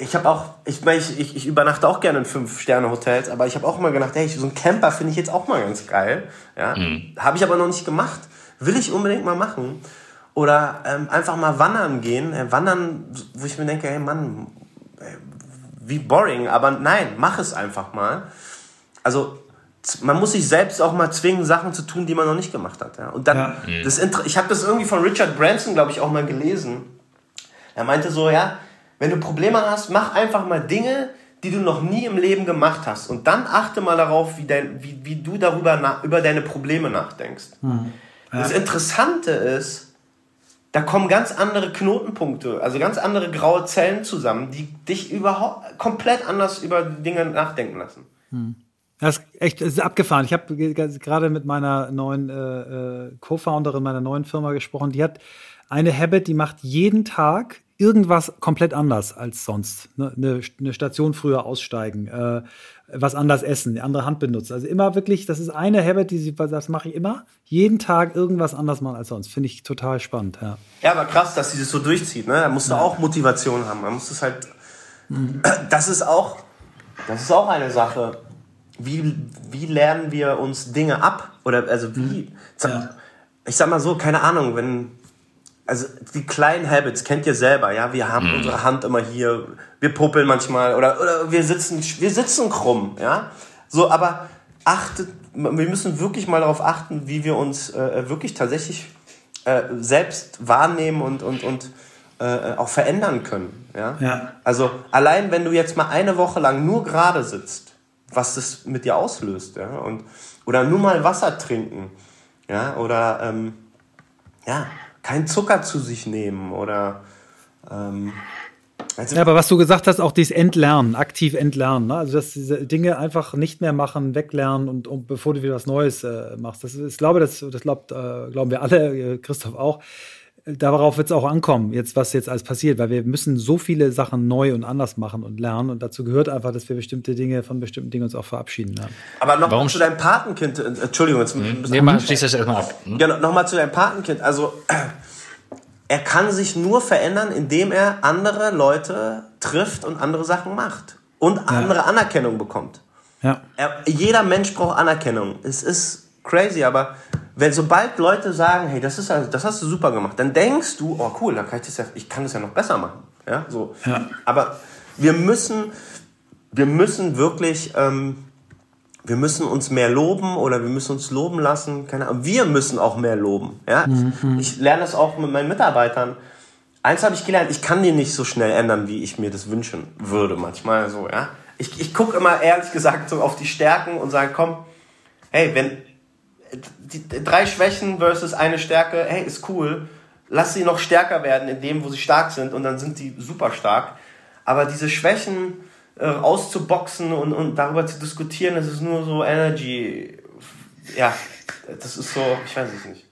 Ich habe auch, ich meine, ich, ich, ich, übernachte auch gerne in Fünf-Sterne-Hotels, aber ich habe auch immer gedacht, hey, so ein Camper finde ich jetzt auch mal ganz geil. Ja? Mhm. Habe ich aber noch nicht gemacht. Will ich unbedingt mal machen. Oder ähm, einfach mal wandern gehen. Äh, wandern, wo ich mir denke, hey Mann, äh, wie boring, aber nein, mach es einfach mal. Also man muss sich selbst auch mal zwingen, Sachen zu tun, die man noch nicht gemacht hat. Ja? Und dann, ja. das ich habe das irgendwie von Richard Branson, glaube ich, auch mal gelesen. Er meinte so, ja, wenn du Probleme hast, mach einfach mal Dinge, die du noch nie im Leben gemacht hast. Und dann achte mal darauf, wie, dein, wie, wie du darüber über deine Probleme nachdenkst. Mhm. Ja. Das Interessante ist, da kommen ganz andere Knotenpunkte, also ganz andere graue Zellen zusammen, die dich überhaupt komplett anders über Dinge nachdenken lassen. Mhm. Das ist echt das ist abgefahren. Ich habe gerade mit meiner neuen äh, äh, Co-Founderin meiner neuen Firma gesprochen. Die hat eine Habit, die macht jeden Tag irgendwas komplett anders als sonst. Ne, eine, eine Station früher aussteigen, äh, was anders essen, eine andere Hand benutzen. Also immer wirklich, das ist eine Habit, die sie, das mache ich immer. Jeden Tag irgendwas anders machen als sonst. Finde ich total spannend. Ja. ja, aber krass, dass sie das so durchzieht. Ne? Da musst du ja. auch Motivation haben. Man muss es halt. Mhm. Das ist auch, das ist auch eine Sache. Wie, wie lernen wir uns Dinge ab? Oder also wie? Ja. Ich sag mal so, keine Ahnung, wenn also die kleinen Habits kennt ihr selber, ja. Wir haben mhm. unsere Hand immer hier, wir puppeln manchmal oder, oder wir sitzen, wir sitzen krumm, ja. So, aber achtet, wir müssen wirklich mal darauf achten, wie wir uns äh, wirklich tatsächlich äh, selbst wahrnehmen und, und, und äh, auch verändern können, ja? ja. Also allein, wenn du jetzt mal eine Woche lang nur gerade sitzt, was das mit dir auslöst, ja, und oder nur mal Wasser trinken, ja, oder ähm, ja, keinen Zucker zu sich nehmen oder ähm, also ja, aber was du gesagt hast, auch dieses Entlernen, aktiv entlernen, ne? also dass diese Dinge einfach nicht mehr machen, weglernen und, und bevor du wieder was Neues äh, machst. Das ich glaube, das, das glaubt, äh, glauben wir alle, äh, Christoph auch darauf wird es auch ankommen, jetzt was jetzt alles passiert, weil wir müssen so viele Sachen neu und anders machen und lernen und dazu gehört einfach, dass wir bestimmte Dinge von bestimmten Dingen uns auch verabschieden. Ja. Aber noch Warum zu deinem Patenkind, äh, Entschuldigung, jetzt mhm. nee, mal, schließ das erstmal ab. Mhm. Genau, nochmal zu deinem Patenkind. Also er kann sich nur verändern, indem er andere Leute trifft und andere Sachen macht und ja. andere Anerkennung bekommt. Ja. Er, jeder Mensch braucht Anerkennung. Es ist crazy, aber wenn sobald Leute sagen, hey, das ist das hast du super gemacht, dann denkst du, oh cool, dann kann ich das ja, ich kann das ja noch besser machen, ja, so. Ja. Aber wir müssen, wir müssen wirklich, ähm, wir müssen uns mehr loben oder wir müssen uns loben lassen, keine Ahnung. Wir müssen auch mehr loben, ja. Mhm. Ich lerne das auch mit meinen Mitarbeitern. Eins habe ich gelernt, ich kann die nicht so schnell ändern, wie ich mir das wünschen würde, manchmal so, ja. Ich, ich gucke immer ehrlich gesagt so auf die Stärken und sage, komm, hey, wenn die, drei Schwächen versus eine Stärke, hey, ist cool. Lass sie noch stärker werden in dem, wo sie stark sind und dann sind sie super stark. Aber diese Schwächen äh, auszuboxen und, und darüber zu diskutieren, das ist nur so Energy. Ja, das ist so, ich weiß es nicht.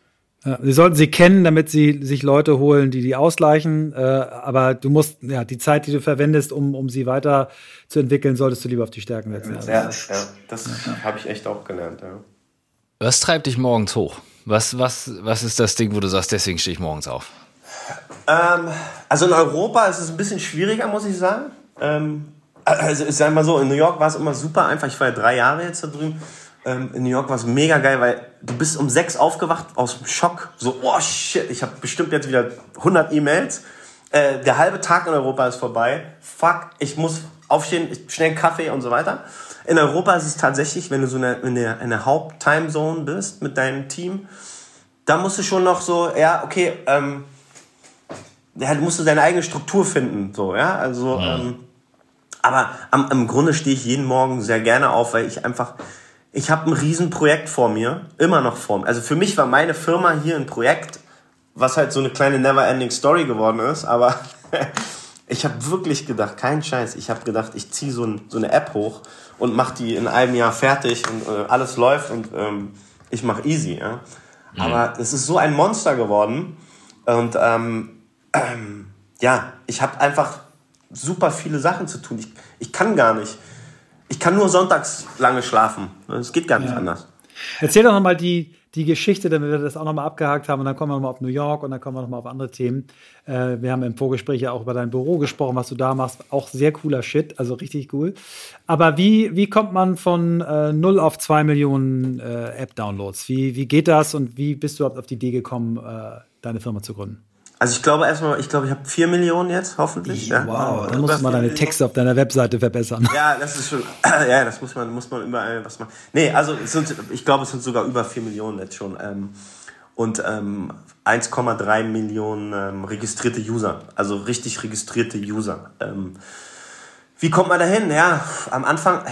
Ja, sie sollten sie kennen, damit sie sich Leute holen, die die ausgleichen. Äh, aber du musst, ja, die Zeit, die du verwendest, um, um sie weiter zu entwickeln, solltest du lieber auf die Stärken setzen. Ja, ja, das, ja, das habe ich echt auch gelernt. Ja. Was treibt dich morgens hoch? Was, was, was ist das Ding, wo du sagst, deswegen stehe ich morgens auf? Ähm, also in Europa ist es ein bisschen schwieriger, muss ich sagen. Ähm, also ich sag mal so, in New York war es immer super einfach. Ich war ja drei Jahre jetzt da drüben. Ähm, in New York war es mega geil, weil du bist um sechs aufgewacht aus dem Schock. So, oh shit, ich habe bestimmt jetzt wieder 100 E-Mails. Äh, der halbe Tag in Europa ist vorbei. Fuck, ich muss aufstehen, schnell Kaffee und so weiter. In Europa ist es tatsächlich, wenn du so in der, in der Haupt-Timezone bist mit deinem Team, da musst du schon noch so, ja, okay, ähm, ja, du musst du deine eigene Struktur finden, so, ja, also, ja. Ähm, aber am, im Grunde stehe ich jeden Morgen sehr gerne auf, weil ich einfach, ich habe ein Riesenprojekt vor mir, immer noch vor mir. Also für mich war meine Firma hier ein Projekt, was halt so eine kleine Never-Ending Story geworden ist, aber ich habe wirklich gedacht, kein Scheiß, ich habe gedacht, ich ziehe so, ein, so eine App hoch und mache die in einem Jahr fertig und äh, alles läuft und ähm, ich mache easy. Ja? Mhm. Aber es ist so ein Monster geworden und ähm, ähm, ja, ich habe einfach super viele Sachen zu tun. Ich, ich kann gar nicht. Ich kann nur sonntags lange schlafen. Es geht gar nicht ja. anders. Erzähl doch nochmal die, die Geschichte, damit wir das auch nochmal abgehakt haben und dann kommen wir nochmal auf New York und dann kommen wir nochmal auf andere Themen. Äh, wir haben im Vorgespräch ja auch über dein Büro gesprochen, was du da machst. Auch sehr cooler Shit, also richtig cool. Aber wie, wie kommt man von äh, 0 auf 2 Millionen äh, App-Downloads? Wie, wie geht das und wie bist du überhaupt auf die Idee gekommen, äh, deine Firma zu gründen? Also ich glaube erstmal, ich glaube, ich habe vier Millionen jetzt, hoffentlich. Ja, wow, dann musst du mal deine Texte auf deiner Webseite verbessern. Ja, das ist schon, ja, das muss man, muss man überall was machen. Nee, also sind, ich glaube, es sind sogar über vier Millionen jetzt schon. Ähm, und ähm, 1,3 Millionen ähm, registrierte User, also richtig registrierte User. Ähm, wie kommt man dahin? Ja, am Anfang,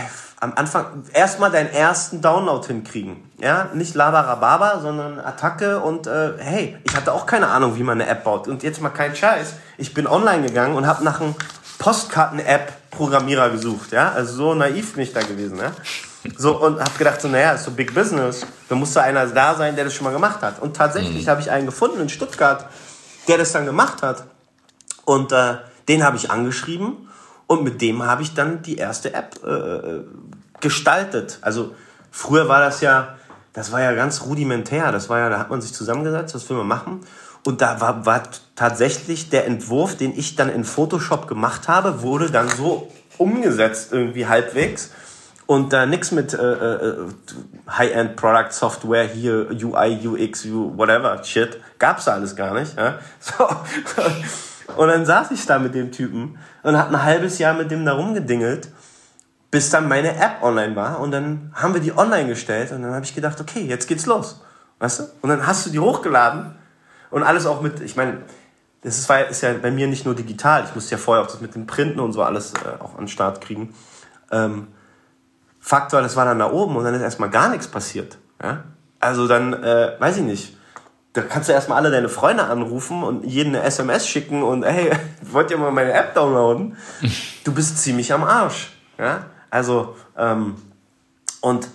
am Anfang erstmal deinen ersten Download hinkriegen. Ja, nicht Labarababa, sondern Attacke und äh, hey, ich hatte auch keine Ahnung, wie man eine App baut. Und jetzt mal kein Scheiß. Ich bin online gegangen und habe nach einem Postkarten-App-Programmierer gesucht. Ja, also so naiv bin ich da gewesen. Ja. So, und habe gedacht, so, naja, ist so Big Business. Da muss da einer da sein, der das schon mal gemacht hat. Und tatsächlich mhm. habe ich einen gefunden in Stuttgart, der das dann gemacht hat. Und äh, den habe ich angeschrieben und mit dem habe ich dann die erste App äh, gestaltet. Also früher war das ja, das war ja ganz rudimentär. Das war ja, da hat man sich zusammengesetzt, was will man machen. Und da war, war tatsächlich der Entwurf, den ich dann in Photoshop gemacht habe, wurde dann so umgesetzt irgendwie halbwegs. Und da äh, nichts mit äh, äh, High-End Product Software hier, UI, UX, whatever, shit. Gab's da alles gar nicht. Ja? So. Und dann saß ich da mit dem Typen und hab ein halbes Jahr mit dem da rumgedingelt, bis dann meine App online war. Und dann haben wir die online gestellt und dann habe ich gedacht, okay, jetzt geht's los. Weißt du? Und dann hast du die hochgeladen und alles auch mit, ich meine, das ist, ist ja bei mir nicht nur digital, ich musste ja vorher auch das mit dem Printen und so alles äh, auch an den Start kriegen. Ähm, Fakt das war dann da oben und dann ist erstmal gar nichts passiert. Ja? Also dann, äh, weiß ich nicht, da kannst du erstmal alle deine Freunde anrufen und jeden eine SMS schicken und hey, wollt ihr mal meine App downloaden? Du bist ziemlich am Arsch. Ja? Also, ähm, und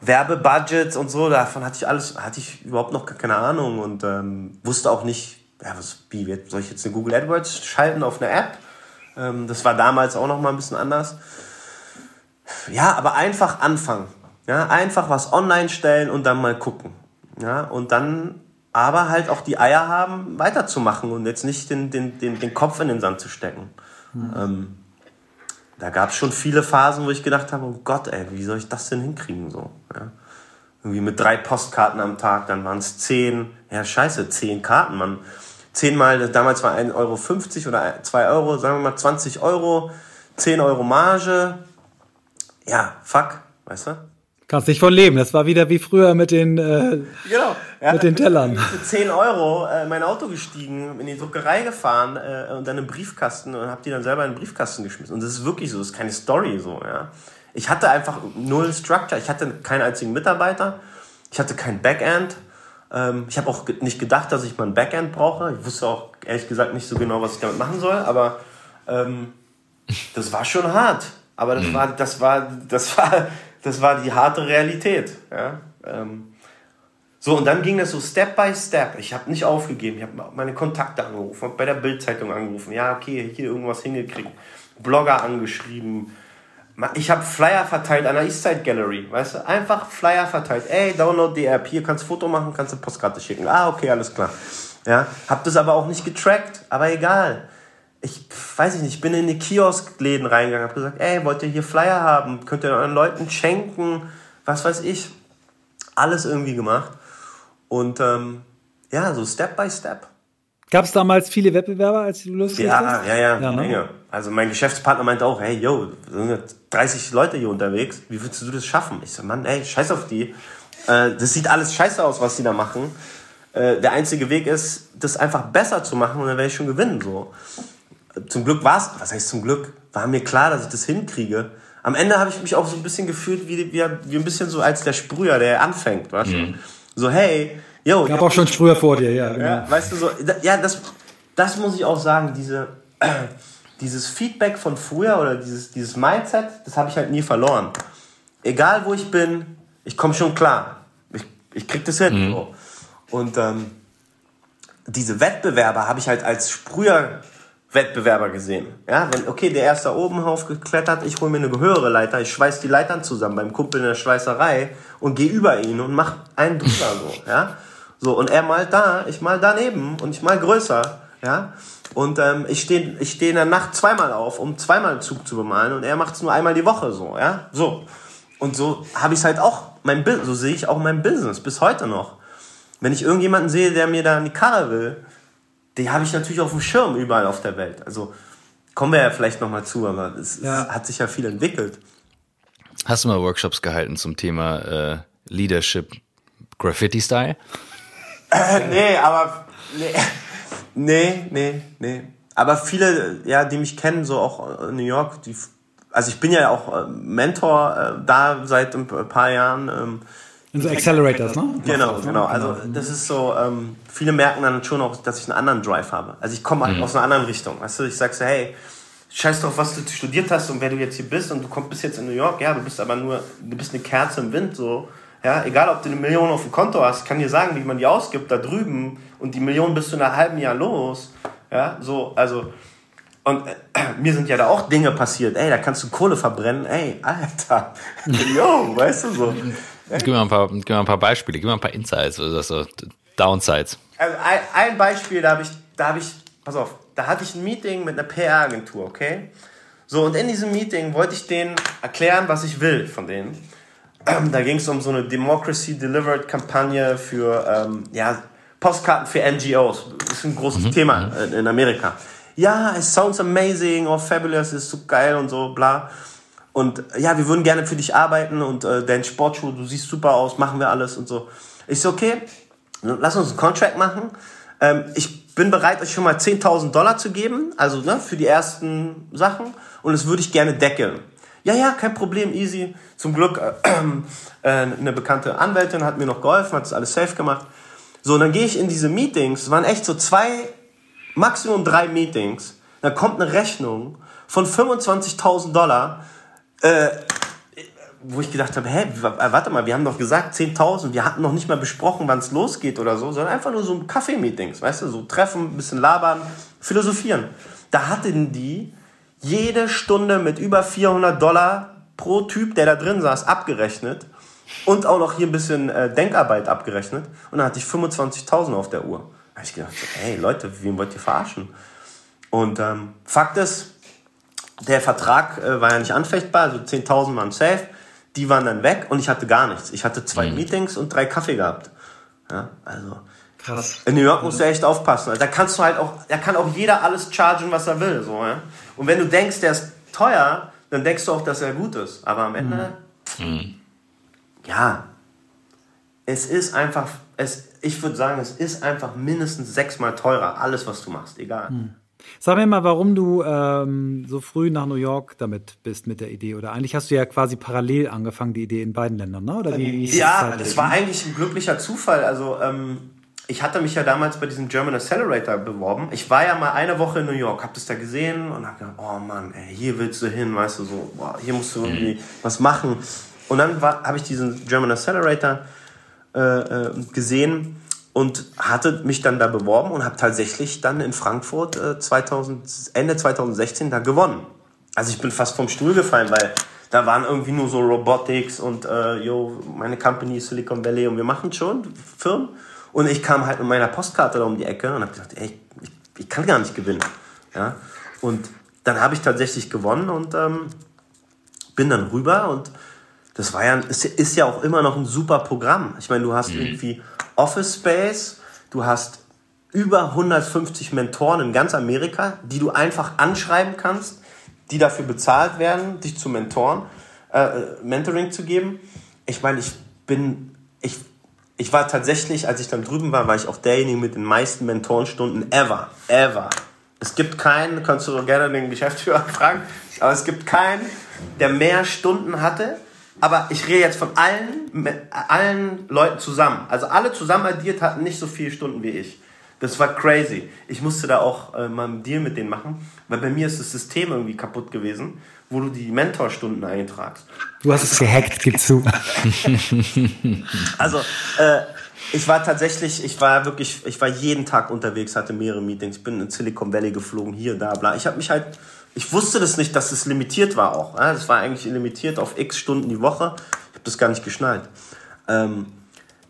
Werbebudgets und so, davon hatte ich alles, hatte ich überhaupt noch keine Ahnung und ähm, wusste auch nicht, ja, was, wie, soll ich jetzt eine Google AdWords schalten auf eine App? Ähm, das war damals auch noch mal ein bisschen anders. Ja, aber einfach anfangen. Ja, einfach was online stellen und dann mal gucken. Ja, und dann aber halt auch die Eier haben, weiterzumachen und jetzt nicht den, den, den, den Kopf in den Sand zu stecken. Mhm. Ähm, da gab es schon viele Phasen, wo ich gedacht habe, oh Gott, ey, wie soll ich das denn hinkriegen? So, ja? Irgendwie mit drei Postkarten am Tag, dann waren es zehn, ja scheiße, zehn Karten, man. Zehnmal, damals war 1,50 Euro oder 2 Euro, sagen wir mal 20 Euro, 10 Euro Marge, ja, fuck, weißt du? Kannst nicht von leben. Das war wieder wie früher mit den, äh, genau. ja, mit den Tellern. Für 10 Euro äh, mein Auto gestiegen, in die Druckerei gefahren äh, und dann einen Briefkasten und hab die dann selber in den Briefkasten geschmissen. Und das ist wirklich so, das ist keine Story so, ja. Ich hatte einfach null Structure. Ich hatte keinen einzigen Mitarbeiter. Ich hatte kein Backend. Ähm, ich habe auch nicht gedacht, dass ich mal ein Backend brauche. Ich wusste auch ehrlich gesagt nicht so genau, was ich damit machen soll, aber ähm, das war schon hart. Aber das mhm. war, das war, das war, das war die harte Realität. Ja? Ähm, so, und dann ging das so Step by Step. Ich habe nicht aufgegeben. Ich habe meine Kontakte angerufen, habe bei der Bildzeitung angerufen. Ja, okay, hier irgendwas hingekriegt. Blogger angeschrieben. Ich habe Flyer verteilt an der Eastside Gallery, weißt du? Einfach Flyer verteilt. Ey, download die App. Hier kannst du Foto machen, kannst du Postkarte schicken. Ah, okay, alles klar. Ja, hab das aber auch nicht getrackt. Aber egal ich weiß ich nicht, ich bin in die Kioskläden reingegangen, habe gesagt, ey, wollt ihr hier Flyer haben? Könnt ihr euren Leuten schenken? Was weiß ich. Alles irgendwie gemacht. Und ähm, ja, so Step by Step. Gab es damals viele Wettbewerber, als du lustig ja, hast? Ja, ja, ja, ne? Also mein Geschäftspartner meinte auch, hey, yo, sind 30 Leute hier unterwegs, wie würdest du das schaffen? Ich so, Mann, ey, scheiß auf die. Äh, das sieht alles scheiße aus, was die da machen. Äh, der einzige Weg ist, das einfach besser zu machen und dann werde ich schon gewinnen. So zum Glück war es, was heißt zum Glück, war mir klar, dass ich das hinkriege. Am Ende habe ich mich auch so ein bisschen gefühlt, wie, wie, wie ein bisschen so als der Sprüher, der anfängt, weißt mhm. So, hey, yo. Gab auch schon Sprüher vor dir, ja. Genau. ja weißt du, so, ja, das, das muss ich auch sagen, diese, dieses Feedback von früher oder dieses, dieses Mindset, das habe ich halt nie verloren. Egal wo ich bin, ich komme schon klar. Ich, ich krieg das hin. Mhm. So. Und ähm, diese Wettbewerber habe ich halt als Sprüher Wettbewerber gesehen. Ja, wenn, okay, der erste oben aufgeklettert, ich hole mir eine höhere Leiter, ich schweiß die Leitern zusammen beim Kumpel in der Schweißerei und gehe über ihn und mach einen drüber so, ja. So, und er malt da, ich mal daneben und ich mal größer, ja. Und ähm, ich stehe ich steh in der Nacht zweimal auf, um zweimal Zug zu bemalen und er macht es nur einmal die Woche so, ja. So. Und so habe ich halt auch, mein so sehe ich auch mein Business bis heute noch. Wenn ich irgendjemanden sehe, der mir da in die Karre will, die habe ich natürlich auf dem Schirm überall auf der Welt. Also kommen wir ja vielleicht nochmal zu, aber es, ja. hat sich ja viel entwickelt. Hast du mal Workshops gehalten zum Thema äh, Leadership Graffiti-Style? Äh, nee, aber nee, nee, nee, nee. Aber viele, ja, die mich kennen, so auch in New York, die, also ich bin ja auch äh, Mentor äh, da seit ein paar Jahren. Ähm, in so Accelerators, ne? Genau, genau. Also das ist so, ähm, viele merken dann schon auch, dass ich einen anderen Drive habe. Also ich komme halt mhm. aus einer anderen Richtung. Weißt du, ich sag so, hey, scheiß drauf, was du studiert hast und wer du jetzt hier bist und du kommst bis jetzt in New York, ja, du bist aber nur, du bist eine Kerze im Wind, so. Ja, egal ob du eine Million auf dem Konto hast, kann dir sagen, wie man die ausgibt da drüben und die Million bist du in einem halben Jahr los. Ja, so, also, und äh, mir sind ja da auch Dinge passiert. Ey, da kannst du Kohle verbrennen. Ey, Alter. Yo, weißt du so. Gib mir, ein paar, gib mir ein paar Beispiele, gib mir ein paar Insights oder so, Downsides. Also ein, ein Beispiel, da habe ich, da habe ich, pass auf, da hatte ich ein Meeting mit einer PR-Agentur, okay? So, und in diesem Meeting wollte ich denen erklären, was ich will von denen. Ähm, da ging es um so eine Democracy Delivered Kampagne für, ähm, ja, Postkarten für NGOs. Das ist ein großes mhm. Thema mhm. in, in Amerika. Ja, it sounds amazing, oh fabulous, ist so geil und so, bla. Und ja, wir würden gerne für dich arbeiten und äh, dein Sportschuh, du siehst super aus, machen wir alles und so. Ich so, okay, lass uns einen Contract machen. Ähm, ich bin bereit, euch schon mal 10.000 Dollar zu geben, also ne, für die ersten Sachen. Und das würde ich gerne deckeln. Ja, ja, kein Problem, easy. Zum Glück äh, äh, eine bekannte Anwältin hat mir noch geholfen, hat das alles safe gemacht. So, und dann gehe ich in diese Meetings, es waren echt so zwei, maximum drei Meetings. Dann kommt eine Rechnung von 25.000 Dollar äh, wo ich gedacht habe, hä, warte mal, wir haben doch gesagt 10.000, wir hatten noch nicht mal besprochen, wann es losgeht oder so, sondern einfach nur so Kaffee-Meetings, weißt du, so treffen, ein bisschen labern, philosophieren. Da hatten die jede Stunde mit über 400 Dollar pro Typ, der da drin saß, abgerechnet und auch noch hier ein bisschen äh, Denkarbeit abgerechnet und dann hatte ich 25.000 auf der Uhr. Da habe ich gedacht, hey Leute, wen wollt ihr verarschen? Und ähm, Fakt ist, der Vertrag äh, war ja nicht anfechtbar, also 10.000 waren safe. Die waren dann weg und ich hatte gar nichts. Ich hatte zwei mhm. Meetings und drei Kaffee gehabt. Ja, also. Krass. In New York musst du echt aufpassen. Also da kannst du halt auch, da kann auch jeder alles chargen, was er will, so, ja. Und wenn du denkst, der ist teuer, dann denkst du auch, dass er gut ist. Aber am Ende, mhm. ja, es ist einfach, es, ich würde sagen, es ist einfach mindestens sechsmal teurer, alles, was du machst, egal. Mhm. Sag mir mal, warum du ähm, so früh nach New York damit bist mit der Idee. Oder eigentlich hast du ja quasi parallel angefangen, die Idee in beiden Ländern, ne? Oder wie, wie ja, das war eigentlich ein glücklicher Zufall. Also ähm, ich hatte mich ja damals bei diesem German Accelerator beworben. Ich war ja mal eine Woche in New York, hab das da gesehen und hab gedacht, oh Mann, ey, hier willst du hin, weißt du, so, boah, hier musst du irgendwie mhm. was machen. Und dann habe ich diesen German Accelerator äh, äh, gesehen und hatte mich dann da beworben und habe tatsächlich dann in Frankfurt äh, 2000, Ende 2016 da gewonnen. Also ich bin fast vom Stuhl gefallen, weil da waren irgendwie nur so Robotics und äh, yo, meine Company ist Silicon Valley und wir machen schon Firmen. Und ich kam halt mit meiner Postkarte da um die Ecke und habe gedacht, ey, ich, ich, kann gar nicht gewinnen. Ja? Und dann habe ich tatsächlich gewonnen und ähm, bin dann rüber und das war ja, ist, ist ja auch immer noch ein super Programm. Ich meine, du hast mhm. irgendwie Office Space, du hast über 150 Mentoren in ganz Amerika, die du einfach anschreiben kannst, die dafür bezahlt werden, dich zu mentoren, äh, Mentoring zu geben. Ich meine, ich bin, ich, ich war tatsächlich, als ich dann drüben war, war ich auch derjenige mit den meisten Mentorenstunden ever, ever. Es gibt keinen, kannst du gerne den Geschäftsführer fragen, aber es gibt keinen, der mehr Stunden hatte aber ich rede jetzt von allen, allen Leuten zusammen. Also alle zusammen addiert hatten nicht so viele Stunden wie ich. Das war crazy. Ich musste da auch äh, mal einen Deal mit denen machen, weil bei mir ist das System irgendwie kaputt gewesen, wo du die Mentorstunden eintragst. Du hast es gehackt, gib zu. also, äh, ich war tatsächlich, ich war wirklich, ich war jeden Tag unterwegs, hatte mehrere Meetings, bin in Silicon Valley geflogen, hier, da, bla. Ich habe mich halt ich wusste das nicht, dass es limitiert war auch. Es war eigentlich limitiert auf x Stunden die Woche. Ich habe das gar nicht geschnallt. Ähm,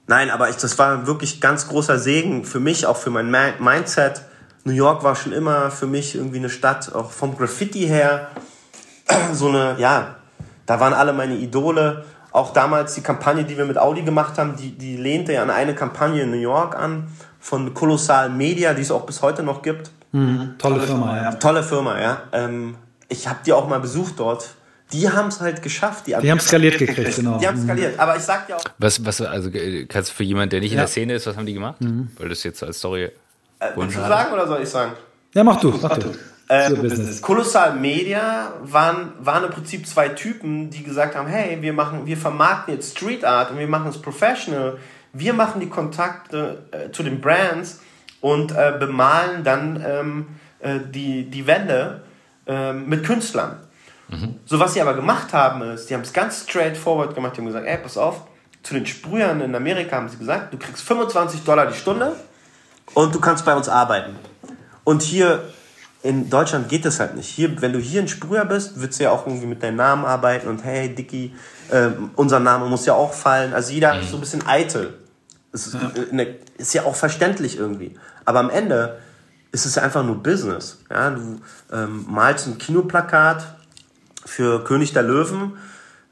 nein, aber ich, das war wirklich ganz großer Segen für mich, auch für mein Mindset. New York war schon immer für mich irgendwie eine Stadt, auch vom Graffiti her, so eine, ja, da waren alle meine Idole. Auch damals die Kampagne, die wir mit Audi gemacht haben, die, die lehnte ja an eine Kampagne in New York an, von Kolossal Media, die es auch bis heute noch gibt. Mhm, tolle, tolle, Firma, ja. Tolle Firma, ja. Ähm, ich habe die auch mal besucht dort. Die haben es halt geschafft. Die, die haben skaliert gekriegt, genau. Die haben mhm. skaliert. Aber ich sag dir auch. Was, was, also kannst du für jemanden, der nicht ja. in der Szene ist, was haben die gemacht? Mhm. Weil das jetzt als Story. Äh, willst du sagen oder soll ich sagen? Ja, mach du. Mach du. Äh, Kolossal Media waren, waren im Prinzip zwei Typen, die gesagt haben, hey, wir machen, wir vermarkten jetzt Street Art und wir machen es professional. Wir machen die Kontakte äh, zu den Brands und äh, bemalen dann ähm, äh, die, die Wände ähm, mit Künstlern. Mhm. So, was sie aber gemacht haben, ist, die haben es ganz straightforward gemacht. Die haben gesagt, ey, pass auf, zu den Sprühern in Amerika haben sie gesagt, du kriegst 25 Dollar die Stunde und du kannst bei uns arbeiten. Und hier in Deutschland geht das halt nicht. Hier, wenn du hier ein Sprüher bist, willst du ja auch irgendwie mit deinem Namen arbeiten und hey, Dicky, äh, unser Name muss ja auch fallen. Also jeder mhm. ist so ein bisschen eitel. Ist, ja. Eine, ist ja auch verständlich irgendwie. Aber am Ende ist es einfach nur Business. Ja, du ähm, malst ein Kinoplakat für König der Löwen,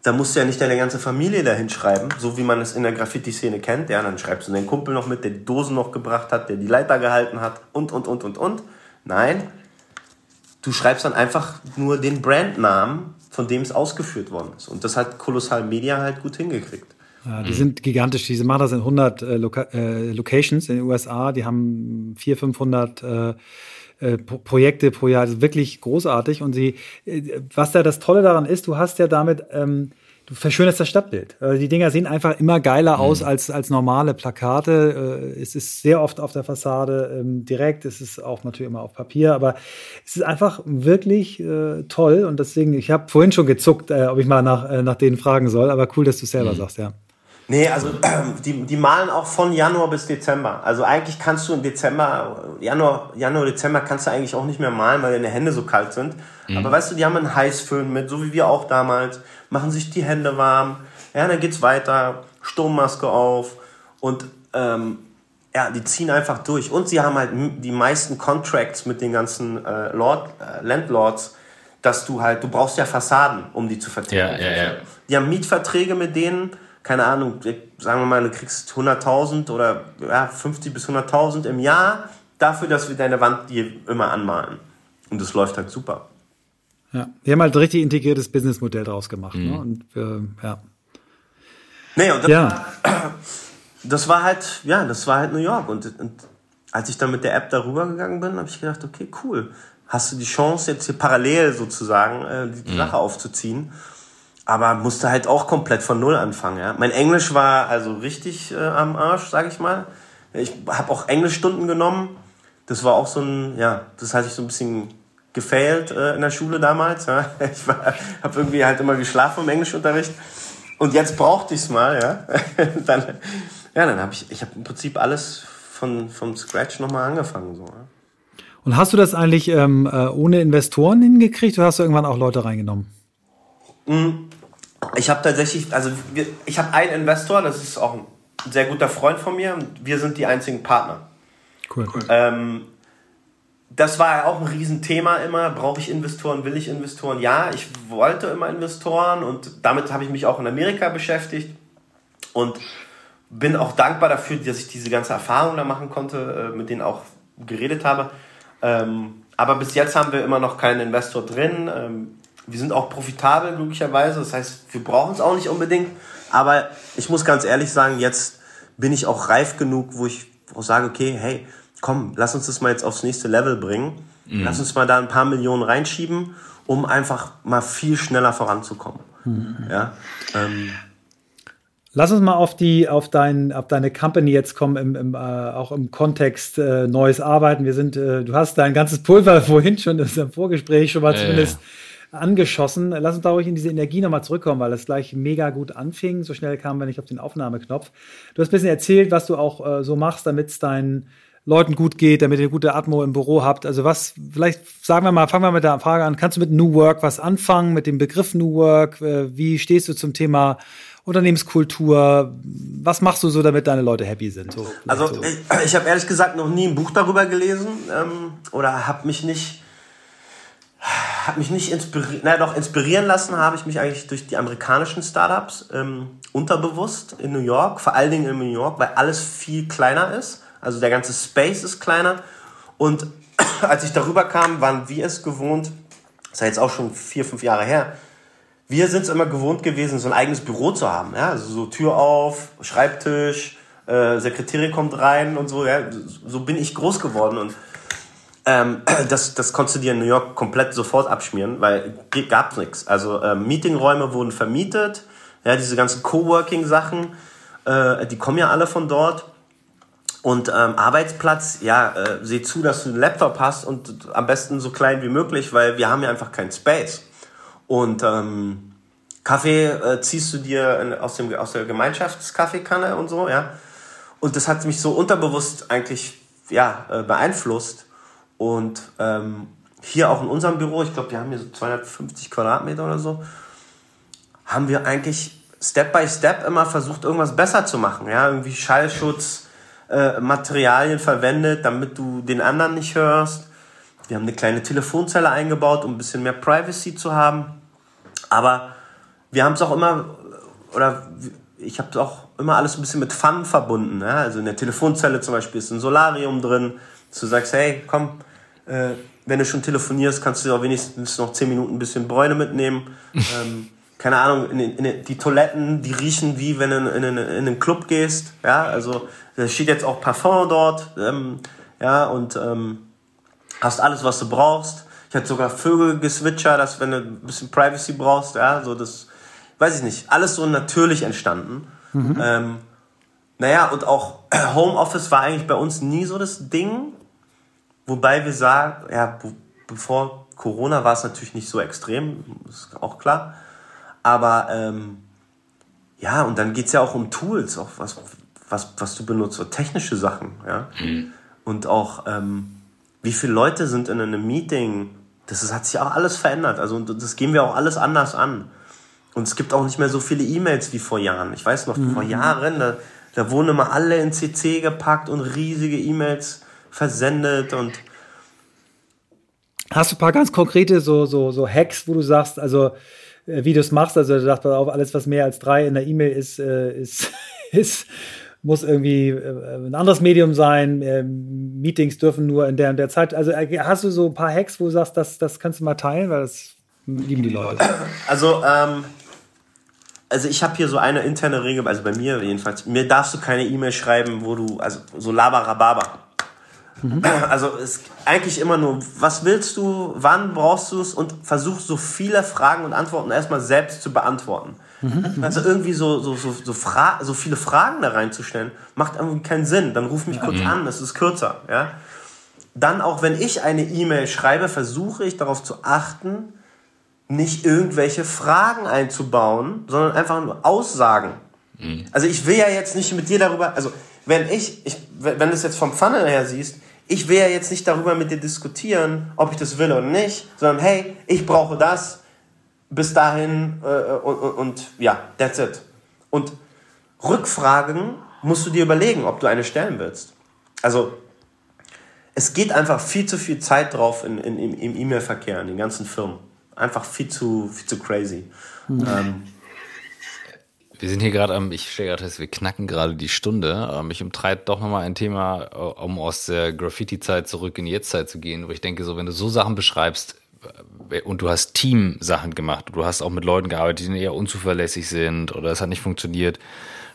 da musst du ja nicht deine ganze Familie dahin schreiben, so wie man es in der Graffiti-Szene kennt. Ja, dann schreibst du deinen Kumpel noch mit, der die Dosen noch gebracht hat, der die Leiter gehalten hat und, und, und, und, und. Nein, du schreibst dann einfach nur den Brandnamen, von dem es ausgeführt worden ist. Und das hat Kolossal Media halt gut hingekriegt. Ja, die mhm. sind gigantisch. Diese machen das in 100 äh, Loca äh, Locations in den USA. Die haben 400, 500 äh, äh Projekte pro Jahr. Das ist wirklich großartig. Und sie, äh, was da das Tolle daran ist, du hast ja damit ähm, du verschönerst das Stadtbild. Also die Dinger sehen einfach immer geiler mhm. aus als, als normale Plakate. Äh, es ist sehr oft auf der Fassade ähm, direkt, es ist auch natürlich immer auf Papier, aber es ist einfach wirklich äh, toll und deswegen, ich habe vorhin schon gezuckt, äh, ob ich mal nach, äh, nach denen fragen soll, aber cool, dass du selber mhm. sagst, ja. Nee, also die, die malen auch von Januar bis Dezember. Also eigentlich kannst du im Dezember, Januar, Januar, Dezember kannst du eigentlich auch nicht mehr malen, weil deine Hände so kalt sind. Mhm. Aber weißt du, die haben einen Heißföhn mit, so wie wir auch damals, machen sich die Hände warm. Ja, dann geht's weiter, Sturmmaske auf und ähm, ja, die ziehen einfach durch. Und sie haben halt die meisten Contracts mit den ganzen äh, Lord, äh, Landlords, dass du halt, du brauchst ja Fassaden, um die zu vertreten. Ja, ja, ja. Die haben Mietverträge mit denen keine Ahnung, sagen wir mal, du kriegst 100.000 oder ja, 50 bis 100.000 im Jahr dafür, dass wir deine Wand dir immer anmalen. Und das läuft halt super. Ja, die haben halt ein richtig integriertes Businessmodell draus gemacht. Ne? Mhm. Ne? Und äh, ja. Nee, und das, ja. das war halt, ja, das war halt New York. Und, und als ich dann mit der App darüber gegangen bin, habe ich gedacht, okay, cool. Hast du die Chance, jetzt hier parallel sozusagen äh, die mhm. Sache aufzuziehen aber musste halt auch komplett von Null anfangen. Ja. Mein Englisch war also richtig äh, am Arsch, sag ich mal. Ich habe auch Englischstunden genommen. Das war auch so ein, ja, das hatte ich so ein bisschen gefailt äh, in der Schule damals. Ja. Ich habe irgendwie halt immer geschlafen im Englischunterricht. Und jetzt brauchte ich es mal, ja. dann, ja, dann habe ich, ich habe im Prinzip alles von vom Scratch nochmal angefangen. So, ja. Und hast du das eigentlich ähm, äh, ohne Investoren hingekriegt oder hast du irgendwann auch Leute reingenommen? Mhm. Ich habe tatsächlich, also wir, ich habe einen Investor, das ist auch ein sehr guter Freund von mir. Wir sind die einzigen Partner. Cool. cool. Ähm, das war ja auch ein Riesenthema immer. Brauche ich Investoren? Will ich Investoren? Ja, ich wollte immer Investoren und damit habe ich mich auch in Amerika beschäftigt und bin auch dankbar dafür, dass ich diese ganze Erfahrung da machen konnte, äh, mit denen auch geredet habe. Ähm, aber bis jetzt haben wir immer noch keinen Investor drin. Wir sind auch profitabel, glücklicherweise. Das heißt, wir brauchen es auch nicht unbedingt. Aber ich muss ganz ehrlich sagen, jetzt bin ich auch reif genug, wo ich auch sage, okay, hey, komm, lass uns das mal jetzt aufs nächste Level bringen. Mhm. Lass uns mal da ein paar Millionen reinschieben, um einfach mal viel schneller voranzukommen. Mhm. Ja, ähm, Lass uns mal auf die, auf dein, auf deine Company jetzt kommen, im, im, äh, auch im Kontext äh, neues Arbeiten. Wir sind, äh, du hast dein ganzes Pulver vorhin schon das im Vorgespräch schon mal zumindest angeschossen. Lass uns da ruhig in diese Energie nochmal zurückkommen, weil das gleich mega gut anfing. So schnell kamen wir nicht auf den Aufnahmeknopf. Du hast ein bisschen erzählt, was du auch äh, so machst, damit es deinen Leuten gut geht, damit ihr eine gute Atmo im Büro habt. Also was, vielleicht sagen wir mal, fangen wir mit der Frage an, kannst du mit New Work was anfangen, mit dem Begriff New Work? Äh, wie stehst du zum Thema Unternehmenskultur? Was machst du so, damit deine Leute happy sind? So, also so. ich, ich habe ehrlich gesagt noch nie ein Buch darüber gelesen ähm, oder habe mich nicht hat mich nicht inspiriert, naja doch, inspirieren lassen habe ich mich eigentlich durch die amerikanischen Startups ähm, unterbewusst in New York, vor allen Dingen in New York, weil alles viel kleiner ist. Also der ganze Space ist kleiner. Und als ich darüber kam, waren wir es gewohnt, das ist ja jetzt auch schon vier, fünf Jahre her, wir sind es immer gewohnt gewesen, so ein eigenes Büro zu haben. Ja? Also so Tür auf, Schreibtisch, äh, Sekretärin kommt rein und so. Ja? So bin ich groß geworden. Und ähm, das, das konntest du dir in New York komplett sofort abschmieren, weil gab nichts. Also ähm, Meetingräume wurden vermietet, ja, diese ganzen Coworking-Sachen, äh, die kommen ja alle von dort. Und ähm, Arbeitsplatz, ja, äh, seh zu, dass du einen Laptop hast und am besten so klein wie möglich, weil wir haben ja einfach keinen Space. Und ähm, Kaffee äh, ziehst du dir in, aus, dem, aus der Gemeinschaftskaffeekanne und so, ja. Und das hat mich so unterbewusst eigentlich ja, äh, beeinflusst. Und ähm, hier auch in unserem Büro, ich glaube, wir haben hier so 250 Quadratmeter oder so, haben wir eigentlich Step by Step immer versucht, irgendwas besser zu machen. Ja, irgendwie Schallschutz, äh, Materialien verwendet, damit du den anderen nicht hörst. Wir haben eine kleine Telefonzelle eingebaut, um ein bisschen mehr Privacy zu haben. Aber wir haben es auch immer, oder ich habe es auch immer alles ein bisschen mit Fun verbunden. Ja? Also in der Telefonzelle zum Beispiel ist ein Solarium drin, dass du sagst, hey, komm, äh, wenn du schon telefonierst, kannst du auch wenigstens noch 10 Minuten ein bisschen Bräune mitnehmen. ähm, keine Ahnung, in, in, die Toiletten, die riechen wie wenn du in, in, in einen Club gehst. Ja, also da steht jetzt auch Parfum dort. Ähm, ja, und ähm, hast alles, was du brauchst. Ich hatte sogar Vögelgezwitscher, dass wenn du ein bisschen Privacy brauchst, ja, so das, weiß ich nicht, alles so natürlich entstanden. Mhm. Ähm, naja, und auch Homeoffice war eigentlich bei uns nie so das Ding. Wobei wir sagen, ja, bevor Corona war es natürlich nicht so extrem, ist auch klar. Aber ähm, ja, und dann geht es ja auch um Tools, auch was, was, was du benutzt, so technische Sachen, ja. Mhm. Und auch, ähm, wie viele Leute sind in einem Meeting, das ist, hat sich auch alles verändert. Also das gehen wir auch alles anders an. Und es gibt auch nicht mehr so viele E-Mails wie vor Jahren. Ich weiß noch, mhm. vor Jahren, da, da wurden immer alle in CC gepackt und riesige E-Mails versendet und Hast du ein paar ganz konkrete so, so, so Hacks, wo du sagst, also äh, wie du es machst, also du sagst auf, alles, was mehr als drei in der E-Mail ist, äh, ist, ist, muss irgendwie äh, ein anderes Medium sein. Äh, Meetings dürfen nur in der und der Zeit. Also äh, hast du so ein paar Hacks, wo du sagst, das, das kannst du mal teilen, weil das lieben die Leute. Also, ähm, also ich habe hier so eine interne Regel, also bei mir jedenfalls, mir darfst du keine E-Mail schreiben, wo du, also so labarababa. Mhm. Also ist eigentlich immer nur, was willst du, wann brauchst du es und versuch so viele Fragen und Antworten erstmal selbst zu beantworten. Mhm. Also irgendwie so, so, so, so, Fra so viele Fragen da reinzustellen, macht irgendwie keinen Sinn. Dann ruf mich kurz mhm. an, das ist kürzer. Ja? Dann auch wenn ich eine E-Mail schreibe, versuche ich darauf zu achten, nicht irgendwelche Fragen einzubauen, sondern einfach nur Aussagen. Mhm. Also ich will ja jetzt nicht mit dir darüber, also wenn ich, ich wenn du es jetzt vom Funnel her siehst, ich will ja jetzt nicht darüber mit dir diskutieren, ob ich das will oder nicht, sondern hey, ich brauche das, bis dahin äh, und, und, und ja, that's it. Und Rückfragen musst du dir überlegen, ob du eine stellen willst. Also es geht einfach viel zu viel Zeit drauf in, in, im E-Mail-Verkehr in den ganzen Firmen. Einfach viel zu, viel zu crazy. Mhm. Ähm, wir sind hier gerade am, ich stelle gerade fest, wir knacken gerade die Stunde. Ähm, mich umtreibt doch nochmal ein Thema, äh, um aus der Graffiti-Zeit zurück in die Jetztzeit zu gehen, wo ich denke, so, wenn du so Sachen beschreibst, äh, und du hast Team-Sachen gemacht, du hast auch mit Leuten gearbeitet, die eher unzuverlässig sind oder es hat nicht funktioniert.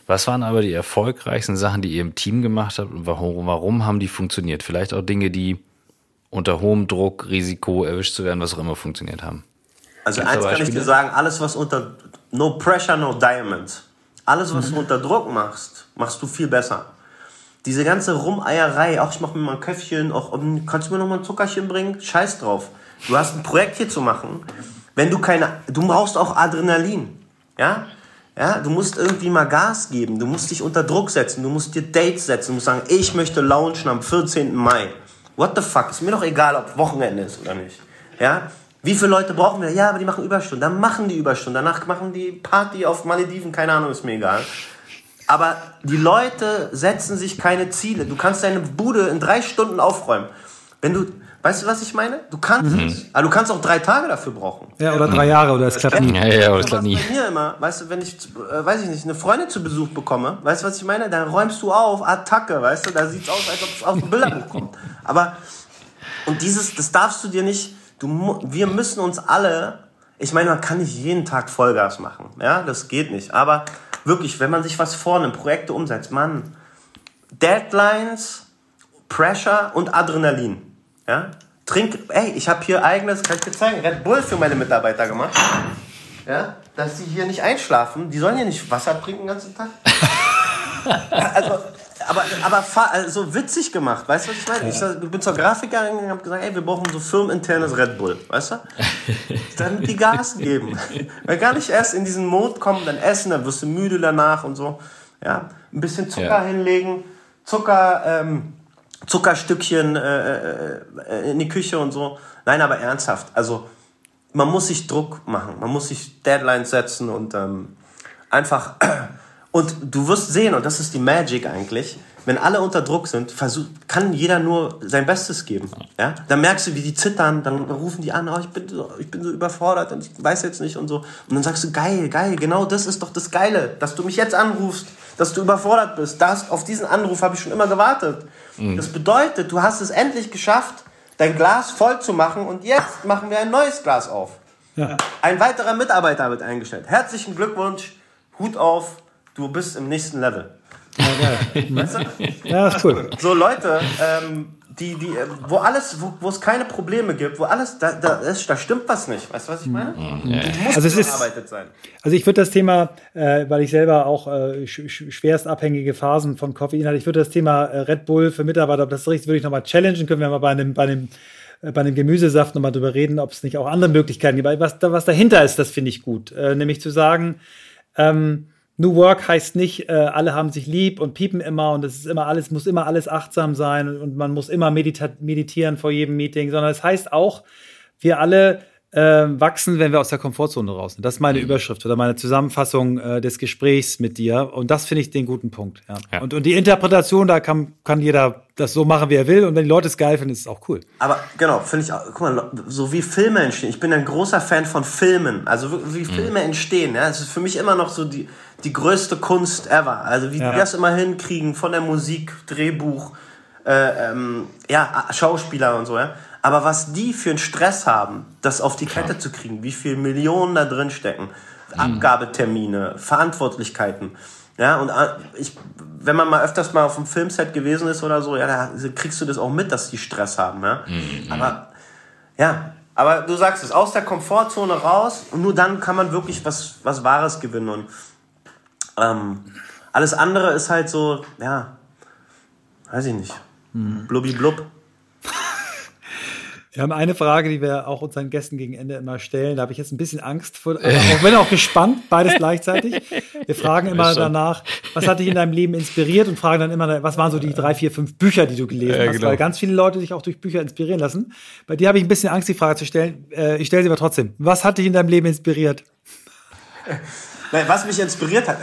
Was waren aber die erfolgreichsten Sachen, die ihr im Team gemacht habt und warum, warum haben die funktioniert? Vielleicht auch Dinge, die unter hohem Druck, Risiko erwischt zu werden, was auch immer funktioniert haben. Also eins kann ich dir sagen, alles was unter no pressure, no diamonds. Alles was mhm. du unter Druck machst, machst du viel besser. Diese ganze Rumeierei, auch ich mache mir mal ein Köpfchen, auch kannst du mir noch mal ein Zuckerchen bringen? Scheiß drauf. Du hast ein Projekt hier zu machen. Wenn du keine, du brauchst auch Adrenalin, ja? Ja, du musst irgendwie mal Gas geben, du musst dich unter Druck setzen, du musst dir Dates setzen, du musst sagen, ich möchte launchen am 14. Mai. What the fuck? Ist mir doch egal, ob Wochenende ist oder nicht. Ja? Wie viele Leute brauchen wir? Ja, aber die machen Überstunden. Dann machen die Überstunden. Danach machen die Party auf Malediven. Keine Ahnung, ist mir egal. Aber die Leute setzen sich keine Ziele. Du kannst deine Bude in drei Stunden aufräumen. Wenn du, Weißt du, was ich meine? Du kannst mhm. es. Aber du kannst auch drei Tage dafür brauchen. Ja, oder drei Jahre, oder es klappt nie. Ja, ja, oder es klappt nie. Bei mir immer, weißt du, wenn ich, äh, weiß ich nicht, eine Freundin zu Besuch bekomme, weißt du, was ich meine? Dann räumst du auf, Attacke, weißt du, da sieht's aus, als ob es aus dem Bilderbuch kommt. Aber, und dieses, das darfst du dir nicht, du, wir müssen uns alle, ich meine, man kann nicht jeden Tag Vollgas machen, ja, das geht nicht. Aber wirklich, wenn man sich was vornimmt, Projekte umsetzt, Mann, Deadlines, Pressure und Adrenalin. Ja? Trink, ey, ich habe hier eigenes, kann ich dir zeigen, Red Bull für meine Mitarbeiter gemacht. Ja? Dass sie hier nicht einschlafen. Die sollen hier nicht Wasser trinken den ganzen Tag. also, aber, aber also witzig gemacht, weißt du, was ich meine? Ich, ich bin zur Grafikerin und habe gesagt, ey, wir brauchen so firmeninternes Red Bull, weißt du? Dann die Gas geben. Weil gar nicht erst in diesen Mode kommen, dann essen, dann wirst du müde danach und so. Ja, ein bisschen Zucker ja. hinlegen, Zucker, ähm, Zuckerstückchen äh, äh, in die Küche und so. Nein, aber ernsthaft. Also man muss sich Druck machen, man muss sich Deadlines setzen und ähm, einfach und du wirst sehen und das ist die Magic eigentlich. Wenn alle unter Druck sind, versuch, kann jeder nur sein Bestes geben. Ja? Dann merkst du, wie die zittern, dann rufen die an, oh, ich, bin so, ich bin so überfordert und ich weiß jetzt nicht und so. Und dann sagst du, geil, geil, genau das ist doch das Geile, dass du mich jetzt anrufst, dass du überfordert bist. Das, auf diesen Anruf habe ich schon immer gewartet. Mhm. Das bedeutet, du hast es endlich geschafft, dein Glas voll zu machen und jetzt machen wir ein neues Glas auf. Ja. Ein weiterer Mitarbeiter wird eingestellt. Herzlichen Glückwunsch, Hut auf, du bist im nächsten Level. Ja. Weißt du? ja ist cool. So Leute, ähm, die, die, wo alles, wo, wo es keine Probleme gibt, wo alles, da, da, ist, da stimmt was nicht. Weißt du, was ich meine? Mhm. muss also es ist, sein. Also ich würde das Thema, äh, weil ich selber auch äh, sch schwerst abhängige Phasen von Koffein hatte, ich würde das Thema äh, Red Bull für Mitarbeiter, ob das richtig würde ich nochmal challengen, können wir mal bei einem, bei einem äh, bei einem Gemüsesaft nochmal drüber reden, ob es nicht auch andere Möglichkeiten gibt. Was, was dahinter ist, das finde ich gut. Äh, nämlich zu sagen, ähm, New Work heißt nicht, äh, alle haben sich lieb und piepen immer und es ist immer alles, muss immer alles achtsam sein und, und man muss immer meditieren vor jedem Meeting, sondern es heißt auch, wir alle äh, wachsen, wenn wir aus der Komfortzone raus sind. Das ist meine mhm. Überschrift oder meine Zusammenfassung äh, des Gesprächs mit dir. Und das finde ich den guten Punkt. Ja. ja. Und, und die Interpretation, da kann, kann jeder das so machen, wie er will. Und wenn die Leute es geil finden, ist es auch cool. Aber genau, finde ich auch, guck mal, so wie Filme entstehen. Ich bin ein großer Fan von Filmen. Also wie mhm. Filme mhm. entstehen. Ja, das ist für mich immer noch so die, die größte Kunst ever. Also wie ja. die das immer hinkriegen, von der Musik, Drehbuch, äh, ähm, ja, Schauspieler und so, ja. Aber was die für einen Stress haben, das auf die Kette zu kriegen, wie viel Millionen da drin stecken, mhm. Abgabetermine, Verantwortlichkeiten. Ja, und äh, ich, wenn man mal öfters mal auf dem Filmset gewesen ist oder so, ja, da kriegst du das auch mit, dass die Stress haben. Ja? Mhm. Aber ja, aber du sagst es, aus der Komfortzone raus und nur dann kann man wirklich was, was Wahres gewinnen. Und ähm, alles andere ist halt so, ja, weiß ich nicht. Mhm. Blubbi blub. Wir haben eine Frage, die wir auch unseren Gästen gegen Ende immer stellen. Da habe ich jetzt ein bisschen Angst vor, auch wenn auch gespannt, beides gleichzeitig. Wir fragen immer danach, was hat dich in deinem Leben inspiriert und fragen dann immer, was waren so die drei, vier, fünf Bücher, die du gelesen ja, hast, genau. weil ganz viele Leute sich auch durch Bücher inspirieren lassen. Bei dir habe ich ein bisschen Angst, die Frage zu stellen. Äh, ich stelle sie aber trotzdem. Was hat dich in deinem Leben inspiriert? Was mich inspiriert hat,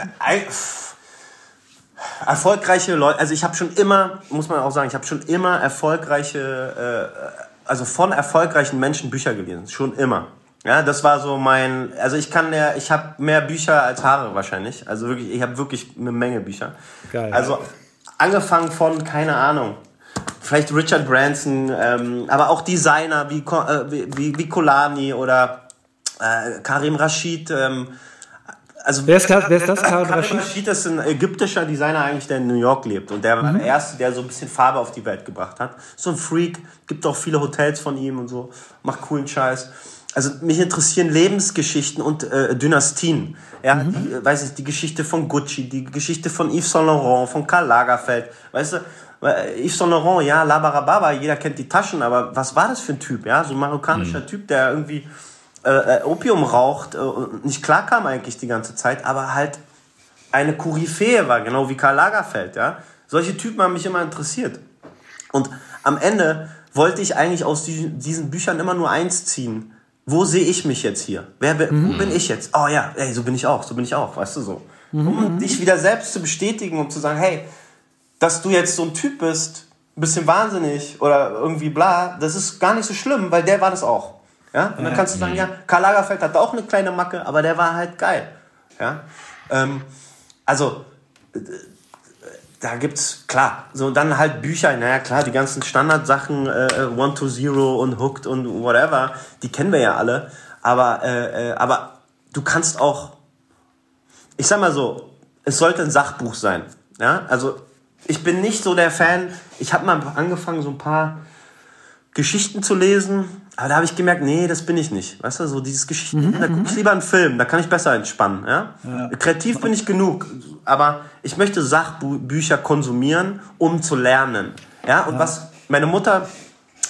erfolgreiche Leute, also ich habe schon immer, muss man auch sagen, ich habe schon immer erfolgreiche äh, also von erfolgreichen Menschen Bücher gelesen, schon immer. Ja, das war so mein, also ich kann ja, ich habe mehr Bücher als Haare wahrscheinlich. Also wirklich, ich habe wirklich eine Menge Bücher. Geil. Also angefangen von, keine Ahnung, vielleicht Richard Branson, ähm, aber auch Designer wie, äh, wie, wie Kolani oder äh, Karim Rashid, ähm, also wer ist, wer ist das? Karim Rashid? Rashid ist ein ägyptischer Designer eigentlich, der in New York lebt und der war mhm. der erste, der so ein bisschen Farbe auf die Welt gebracht hat. So ein Freak, gibt auch viele Hotels von ihm und so, macht coolen Scheiß. Also mich interessieren Lebensgeschichten und äh, Dynastien. Ja, mhm. die, weiß ich, die Geschichte von Gucci, die Geschichte von Yves Saint Laurent, von Karl Lagerfeld, weißt du? Yves Saint Laurent, ja, Labarababa, jeder kennt die Taschen, aber was war das für ein Typ? Ja, so ein marokkanischer mhm. Typ, der irgendwie äh, äh, Opium raucht äh, und nicht klarkam eigentlich die ganze Zeit, aber halt eine Koryphäe war, genau wie Karl Lagerfeld, ja. Solche Typen haben mich immer interessiert. Und am Ende wollte ich eigentlich aus diesen, Büchern immer nur eins ziehen. Wo sehe ich mich jetzt hier? Wer, mhm. Wo bin ich jetzt? Oh ja, ey, so bin ich auch, so bin ich auch, weißt du so. Mhm. Um dich wieder selbst zu bestätigen und zu sagen, hey, dass du jetzt so ein Typ bist, bisschen wahnsinnig oder irgendwie bla, das ist gar nicht so schlimm, weil der war das auch. Ja? Und dann kannst du sagen, ja, Karl Lagerfeld hatte auch eine kleine Macke, aber der war halt geil. Ja? Ähm, also, da gibt's, klar, so dann halt Bücher, naja klar, die ganzen Standardsachen, äh, One to Zero und Hooked und whatever, die kennen wir ja alle. Aber, äh, äh, aber du kannst auch, ich sag mal so, es sollte ein Sachbuch sein. Ja, also ich bin nicht so der Fan. Ich habe mal angefangen, so ein paar Geschichten zu lesen, aber da habe ich gemerkt, nee, das bin ich nicht. Weißt du, so dieses Geschichten, mhm, da gucke ich lieber einen Film, da kann ich besser entspannen. Ja? ja? Kreativ bin ich genug, aber ich möchte Sachbücher konsumieren, um zu lernen. Ja, und ja. was meine Mutter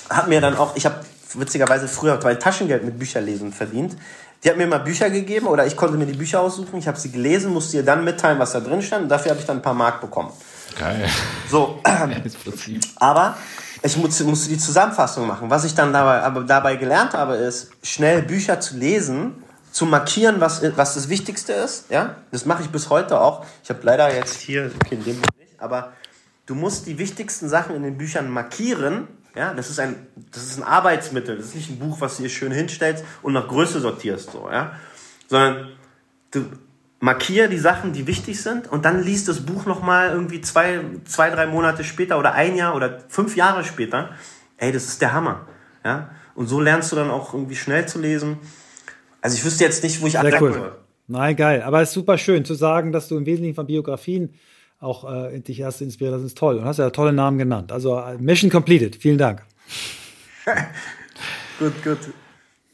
hat mir dann auch, ich habe witzigerweise früher mein Taschengeld mit Bücherlesen verdient. Die hat mir mal Bücher gegeben oder ich konnte mir die Bücher aussuchen. Ich habe sie gelesen, musste ihr dann mitteilen, was da drin stand. Und dafür habe ich dann ein paar Mark bekommen. Geil. So. aber ich musste, musste die Zusammenfassung machen. Was ich dann dabei, aber dabei gelernt habe, ist, schnell Bücher zu lesen, zu markieren, was, was das Wichtigste ist. Ja? Das mache ich bis heute auch. Ich habe leider jetzt hier, okay, in dem Buch nicht, aber du musst die wichtigsten Sachen in den Büchern markieren. Ja, das ist ein, das ist ein Arbeitsmittel. Das ist nicht ein Buch, was du hier schön hinstellst und nach Größe sortierst, so, ja. Sondern du, markiere die Sachen, die wichtig sind und dann liest das Buch nochmal irgendwie zwei, zwei, drei Monate später oder ein Jahr oder fünf Jahre später. Ey, das ist der Hammer. Ja? Und so lernst du dann auch irgendwie schnell zu lesen. Also ich wüsste jetzt nicht, wo ich Sehr cool. Nein, geil. Aber es ist super schön zu sagen, dass du im Wesentlichen von Biografien auch äh, dich erst inspiriert. Das ist toll. Und hast ja tolle Namen genannt. Also äh, Mission completed. Vielen Dank. gut, gut.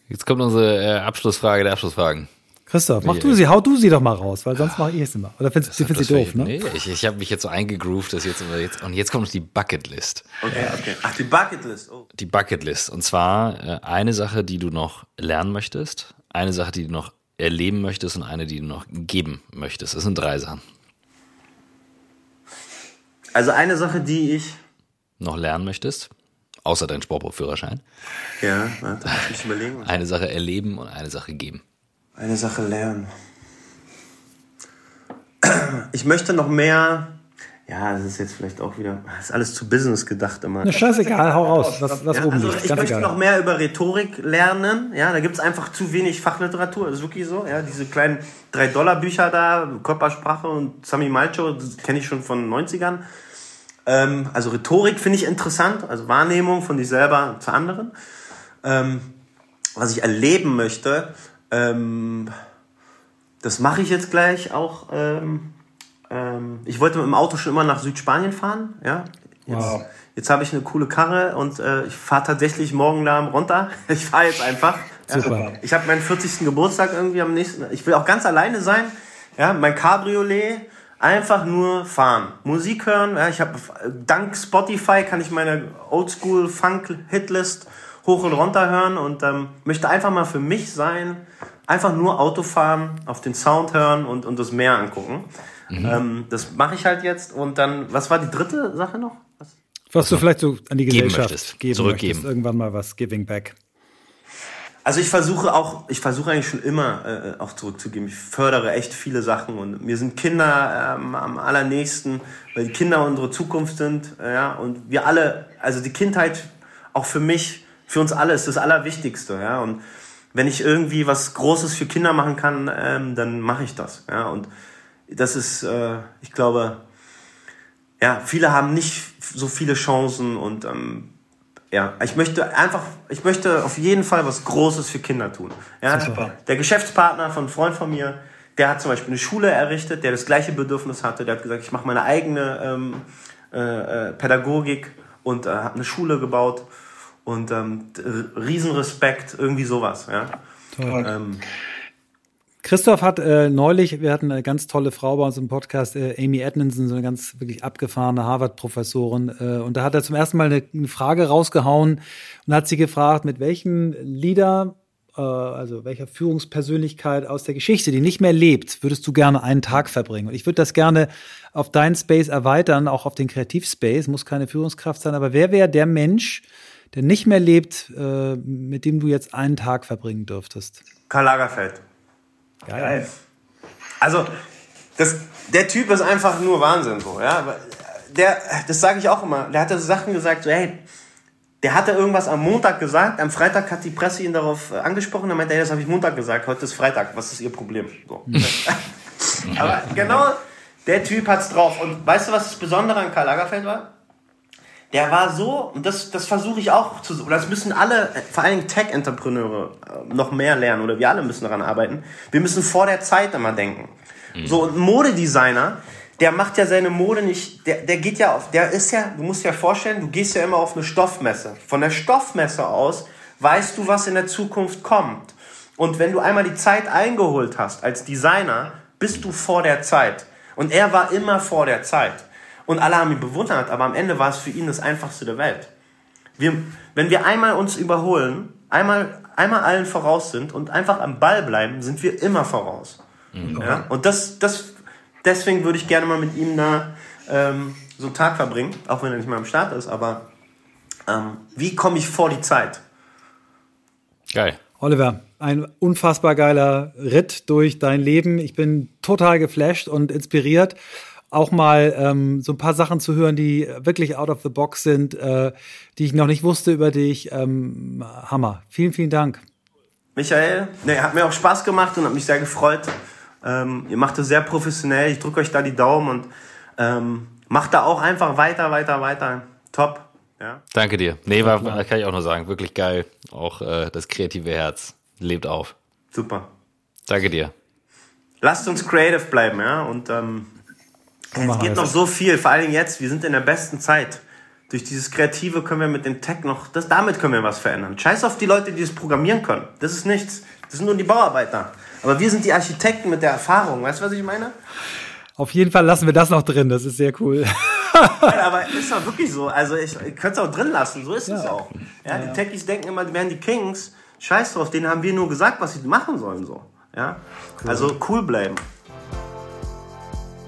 Jetzt kommt unsere äh, Abschlussfrage der Abschlussfragen. Christoph, mach du sie, hau du sie doch mal raus, weil sonst mache ich es immer. Oder findest, du sie doof, ne? Nee, ich, ich habe mich jetzt so eingegroovt, dass jetzt, jetzt und jetzt kommt die Bucketlist. Okay, okay. Ach, die Bucketlist. Oh. Die Bucketlist. Und zwar äh, eine Sache, die du noch lernen möchtest, eine Sache, die du noch erleben möchtest und eine, die du noch geben möchtest. Das sind drei Sachen. Also eine Sache, die ich noch lernen möchtest, außer dein Sportbuchführerschein. Ja, warte, muss ich überlegen. Eine Sache erleben und eine Sache geben eine Sache lernen. Ich möchte noch mehr. Ja, das ist jetzt vielleicht auch wieder. Das ist alles zu Business gedacht immer. Na, scheißegal, hau raus. Was, was ja, oben also liegt. Ich möchte egal. noch mehr über Rhetorik lernen. Ja, da gibt es einfach zu wenig Fachliteratur. Das ist wirklich so. Ja, diese kleinen 3-Dollar-Bücher da, Körpersprache und Sami Malcho, das kenne ich schon von den 90ern. Ähm, also Rhetorik finde ich interessant. Also Wahrnehmung von sich selber zu anderen. Ähm, was ich erleben möchte, ähm, das mache ich jetzt gleich auch. Ähm, ähm, ich wollte mit dem Auto schon immer nach Südspanien fahren. Ja? Jetzt, wow. jetzt habe ich eine coole Karre und äh, ich fahre tatsächlich morgen da runter. Ich fahre jetzt einfach. Super. Ja, ich habe meinen 40. Geburtstag irgendwie am nächsten. Ich will auch ganz alleine sein. Ja, mein Cabriolet einfach nur fahren, Musik hören. Ja, ich habe dank Spotify kann ich meine Oldschool Funk Hitlist hoch und runter hören und ähm, möchte einfach mal für mich sein, einfach nur Auto fahren, auf den Sound hören und, und das Meer angucken. Mhm. Ähm, das mache ich halt jetzt und dann, was war die dritte Sache noch? Was, was du vielleicht so an die Gesellschaft möchtest, geben zurückgeben. Möchtest, irgendwann mal was Giving Back. Also ich versuche auch, ich versuche eigentlich schon immer äh, auch zurückzugeben. Ich fördere echt viele Sachen und mir sind Kinder ähm, am allernächsten, weil die Kinder unsere Zukunft sind, äh, ja, und wir alle, also die Kindheit auch für mich für uns alle ist das Allerwichtigste, ja. Und wenn ich irgendwie was Großes für Kinder machen kann, ähm, dann mache ich das, ja. Und das ist, äh, ich glaube, ja, viele haben nicht so viele Chancen und ähm, ja, ich möchte einfach, ich möchte auf jeden Fall was Großes für Kinder tun. Ja, Super. der Geschäftspartner von einem Freund von mir, der hat zum Beispiel eine Schule errichtet, der das gleiche Bedürfnis hatte. Der hat gesagt, ich mache meine eigene ähm, äh, äh Pädagogik und äh, habe eine Schule gebaut und ähm, Riesenrespekt, irgendwie sowas. Ja. Toll. Ähm, Christoph hat äh, neulich, wir hatten eine ganz tolle Frau bei uns im Podcast, äh, Amy Edmondson, so eine ganz wirklich abgefahrene Harvard-Professorin. Äh, und da hat er zum ersten Mal eine, eine, Frage rausgehauen und hat sie gefragt, mit welchem Leader, äh, also welcher Führungspersönlichkeit aus der Geschichte, die nicht mehr lebt, würdest du gerne einen Tag verbringen? Und ich würde das gerne auf deinen Space erweitern, auch auf den Kreativspace, muss keine Führungskraft sein, aber wer wäre der Mensch, der nicht mehr lebt, äh, mit dem du jetzt einen Tag verbringen dürftest? Karl Lagerfeld. Geil. Also, das, der Typ ist einfach nur Wahnsinn, so, ja. der, das sage ich auch immer, der hatte so Sachen gesagt, so, hey, der hatte irgendwas am Montag gesagt, am Freitag hat die Presse ihn darauf äh, angesprochen, dann meinte er, das habe ich Montag gesagt, heute ist Freitag, was ist ihr Problem? So. Aber genau der Typ hat's drauf. Und weißt du, was das Besondere an Karl Lagerfeld war? Der war so, und das, das versuche ich auch zu, oder das müssen alle, vor allem Tech-Entrepreneure, äh, noch mehr lernen, oder wir alle müssen daran arbeiten. Wir müssen vor der Zeit immer denken. Mhm. So, und Modedesigner, der macht ja seine Mode nicht, der, der geht ja auf, der ist ja, du musst dir ja vorstellen, du gehst ja immer auf eine Stoffmesse. Von der Stoffmesse aus weißt du, was in der Zukunft kommt. Und wenn du einmal die Zeit eingeholt hast als Designer, bist du vor der Zeit. Und er war immer vor der Zeit. Und alle haben ihn bewundert, aber am Ende war es für ihn das Einfachste der Welt. Wir, wenn wir einmal uns überholen, einmal, einmal allen voraus sind und einfach am Ball bleiben, sind wir immer voraus. Mhm. Ja? Und das, das deswegen würde ich gerne mal mit ihm da ähm, so einen Tag verbringen, auch wenn er nicht mal am Start ist, aber ähm, wie komme ich vor die Zeit? Geil. Oliver, ein unfassbar geiler Ritt durch dein Leben. Ich bin total geflasht und inspiriert, auch mal ähm, so ein paar Sachen zu hören, die wirklich out of the box sind, äh, die ich noch nicht wusste über dich. Ähm, Hammer. Vielen, vielen Dank. Michael, nee, hat mir auch Spaß gemacht und hat mich sehr gefreut. Ähm, ihr macht das sehr professionell. Ich drücke euch da die Daumen und ähm, macht da auch einfach weiter, weiter, weiter. Top. Ja. Danke dir. Nee, war, kann ich auch nur sagen. Wirklich geil. Auch äh, das kreative Herz lebt auf. Super. Danke dir. Lasst uns creative bleiben, ja. Und ähm, es geht noch so viel, vor allem jetzt. Wir sind in der besten Zeit. Durch dieses Kreative können wir mit dem Tech noch, das, damit können wir was verändern. Scheiß auf die Leute, die es programmieren können. Das ist nichts. Das sind nur die Bauarbeiter. Aber wir sind die Architekten mit der Erfahrung. Weißt du, was ich meine? Auf jeden Fall lassen wir das noch drin. Das ist sehr cool. Nein, aber ist doch wirklich so. Also ich, ich könnte es auch drin lassen. So ist ja. es auch. Ja, ja, die Techies denken immer, die wären die Kings. Scheiß drauf, denen haben wir nur gesagt, was sie machen sollen. So. Ja? Cool. Also cool bleiben.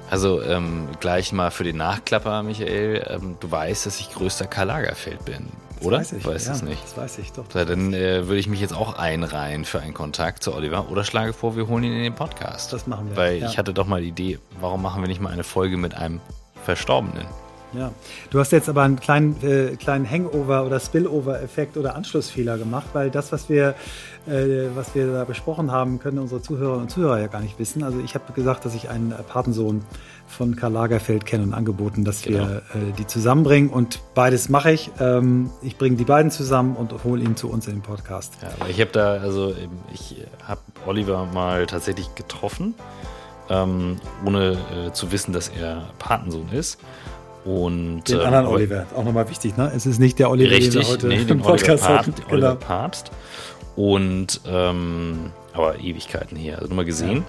Also ähm, gleich mal für den Nachklapper, Michael. Ähm, du weißt, dass ich größter Karl Lagerfeld bin. Oder? Das weiß ich. Weiß ja, es nicht. Das weiß ich doch. Ja, dann äh, würde ich mich jetzt auch einreihen für einen Kontakt zu Oliver oder schlage vor, wir holen ihn in den Podcast. Das machen wir. Weil ja. ich hatte doch mal die Idee, warum machen wir nicht mal eine Folge mit einem Verstorbenen? Ja, du hast jetzt aber einen kleinen, äh, kleinen Hangover- oder Spillover-Effekt oder Anschlussfehler gemacht, weil das, was wir, was wir da besprochen haben, können unsere Zuhörerinnen und Zuhörer ja gar nicht wissen. Also ich habe gesagt, dass ich einen Patensohn von Karl Lagerfeld kenne und angeboten, dass genau. wir äh, die zusammenbringen und beides mache ich. Ähm, ich bringe die beiden zusammen und hole ihn zu uns in den Podcast. Ja, aber ich habe da, also ich habe Oliver mal tatsächlich getroffen, ähm, ohne äh, zu wissen, dass er Patensohn ist. Und, den anderen ähm, Oliver, auch nochmal wichtig, ne? Es ist nicht der Oliver, richtig, den wir heute nee, im Podcast Oliver Papst, genau. Oliver Papst. Und ähm, aber Ewigkeiten her, also nochmal gesehen.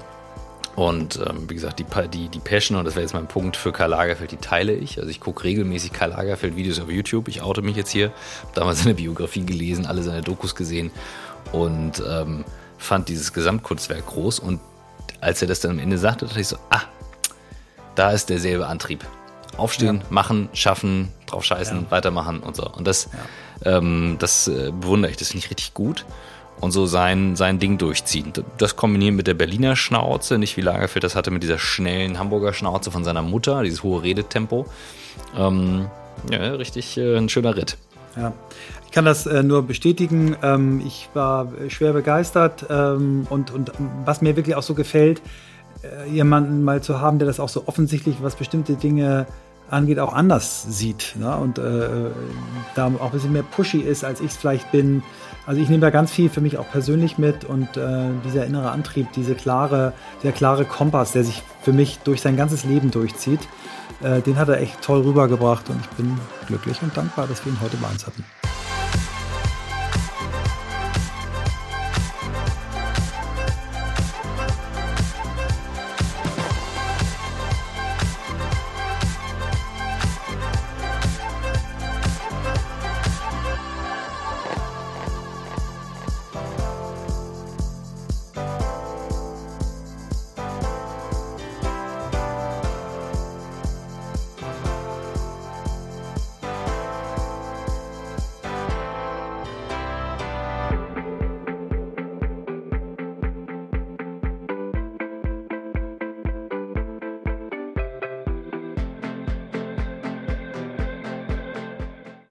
Ja. Und ähm, wie gesagt, die, die, die Passion, und das wäre jetzt mein Punkt für Karl Lagerfeld, die teile ich. Also ich gucke regelmäßig Karl Lagerfeld-Videos auf YouTube. Ich oute mich jetzt hier. Habe damals seine Biografie gelesen, alle seine Dokus gesehen und ähm, fand dieses Gesamtkunstwerk groß. Und als er das dann am Ende sagte, dachte ich so, ah, da ist derselbe Antrieb aufstehen, ja. machen, schaffen, drauf scheißen, ja. weitermachen und so. Und das, ähm, das äh, bewundere ich, das finde ich richtig gut. Und so sein, sein Ding durchziehen. Das kombinieren mit der Berliner Schnauze, nicht wie Lagerfeld das hatte mit dieser schnellen Hamburger Schnauze von seiner Mutter, dieses hohe Redetempo. Ähm, ja, richtig äh, ein schöner Ritt. Ja, ich kann das äh, nur bestätigen. Ähm, ich war schwer begeistert ähm, und, und was mir wirklich auch so gefällt, äh, jemanden mal zu haben, der das auch so offensichtlich, was bestimmte Dinge angeht, auch anders sieht ne? und äh, da auch ein bisschen mehr pushy ist, als ich es vielleicht bin. Also ich nehme da ganz viel für mich auch persönlich mit und äh, dieser innere Antrieb, diese klare, der klare Kompass, der sich für mich durch sein ganzes Leben durchzieht, äh, den hat er echt toll rübergebracht und ich bin glücklich und dankbar, dass wir ihn heute bei uns hatten.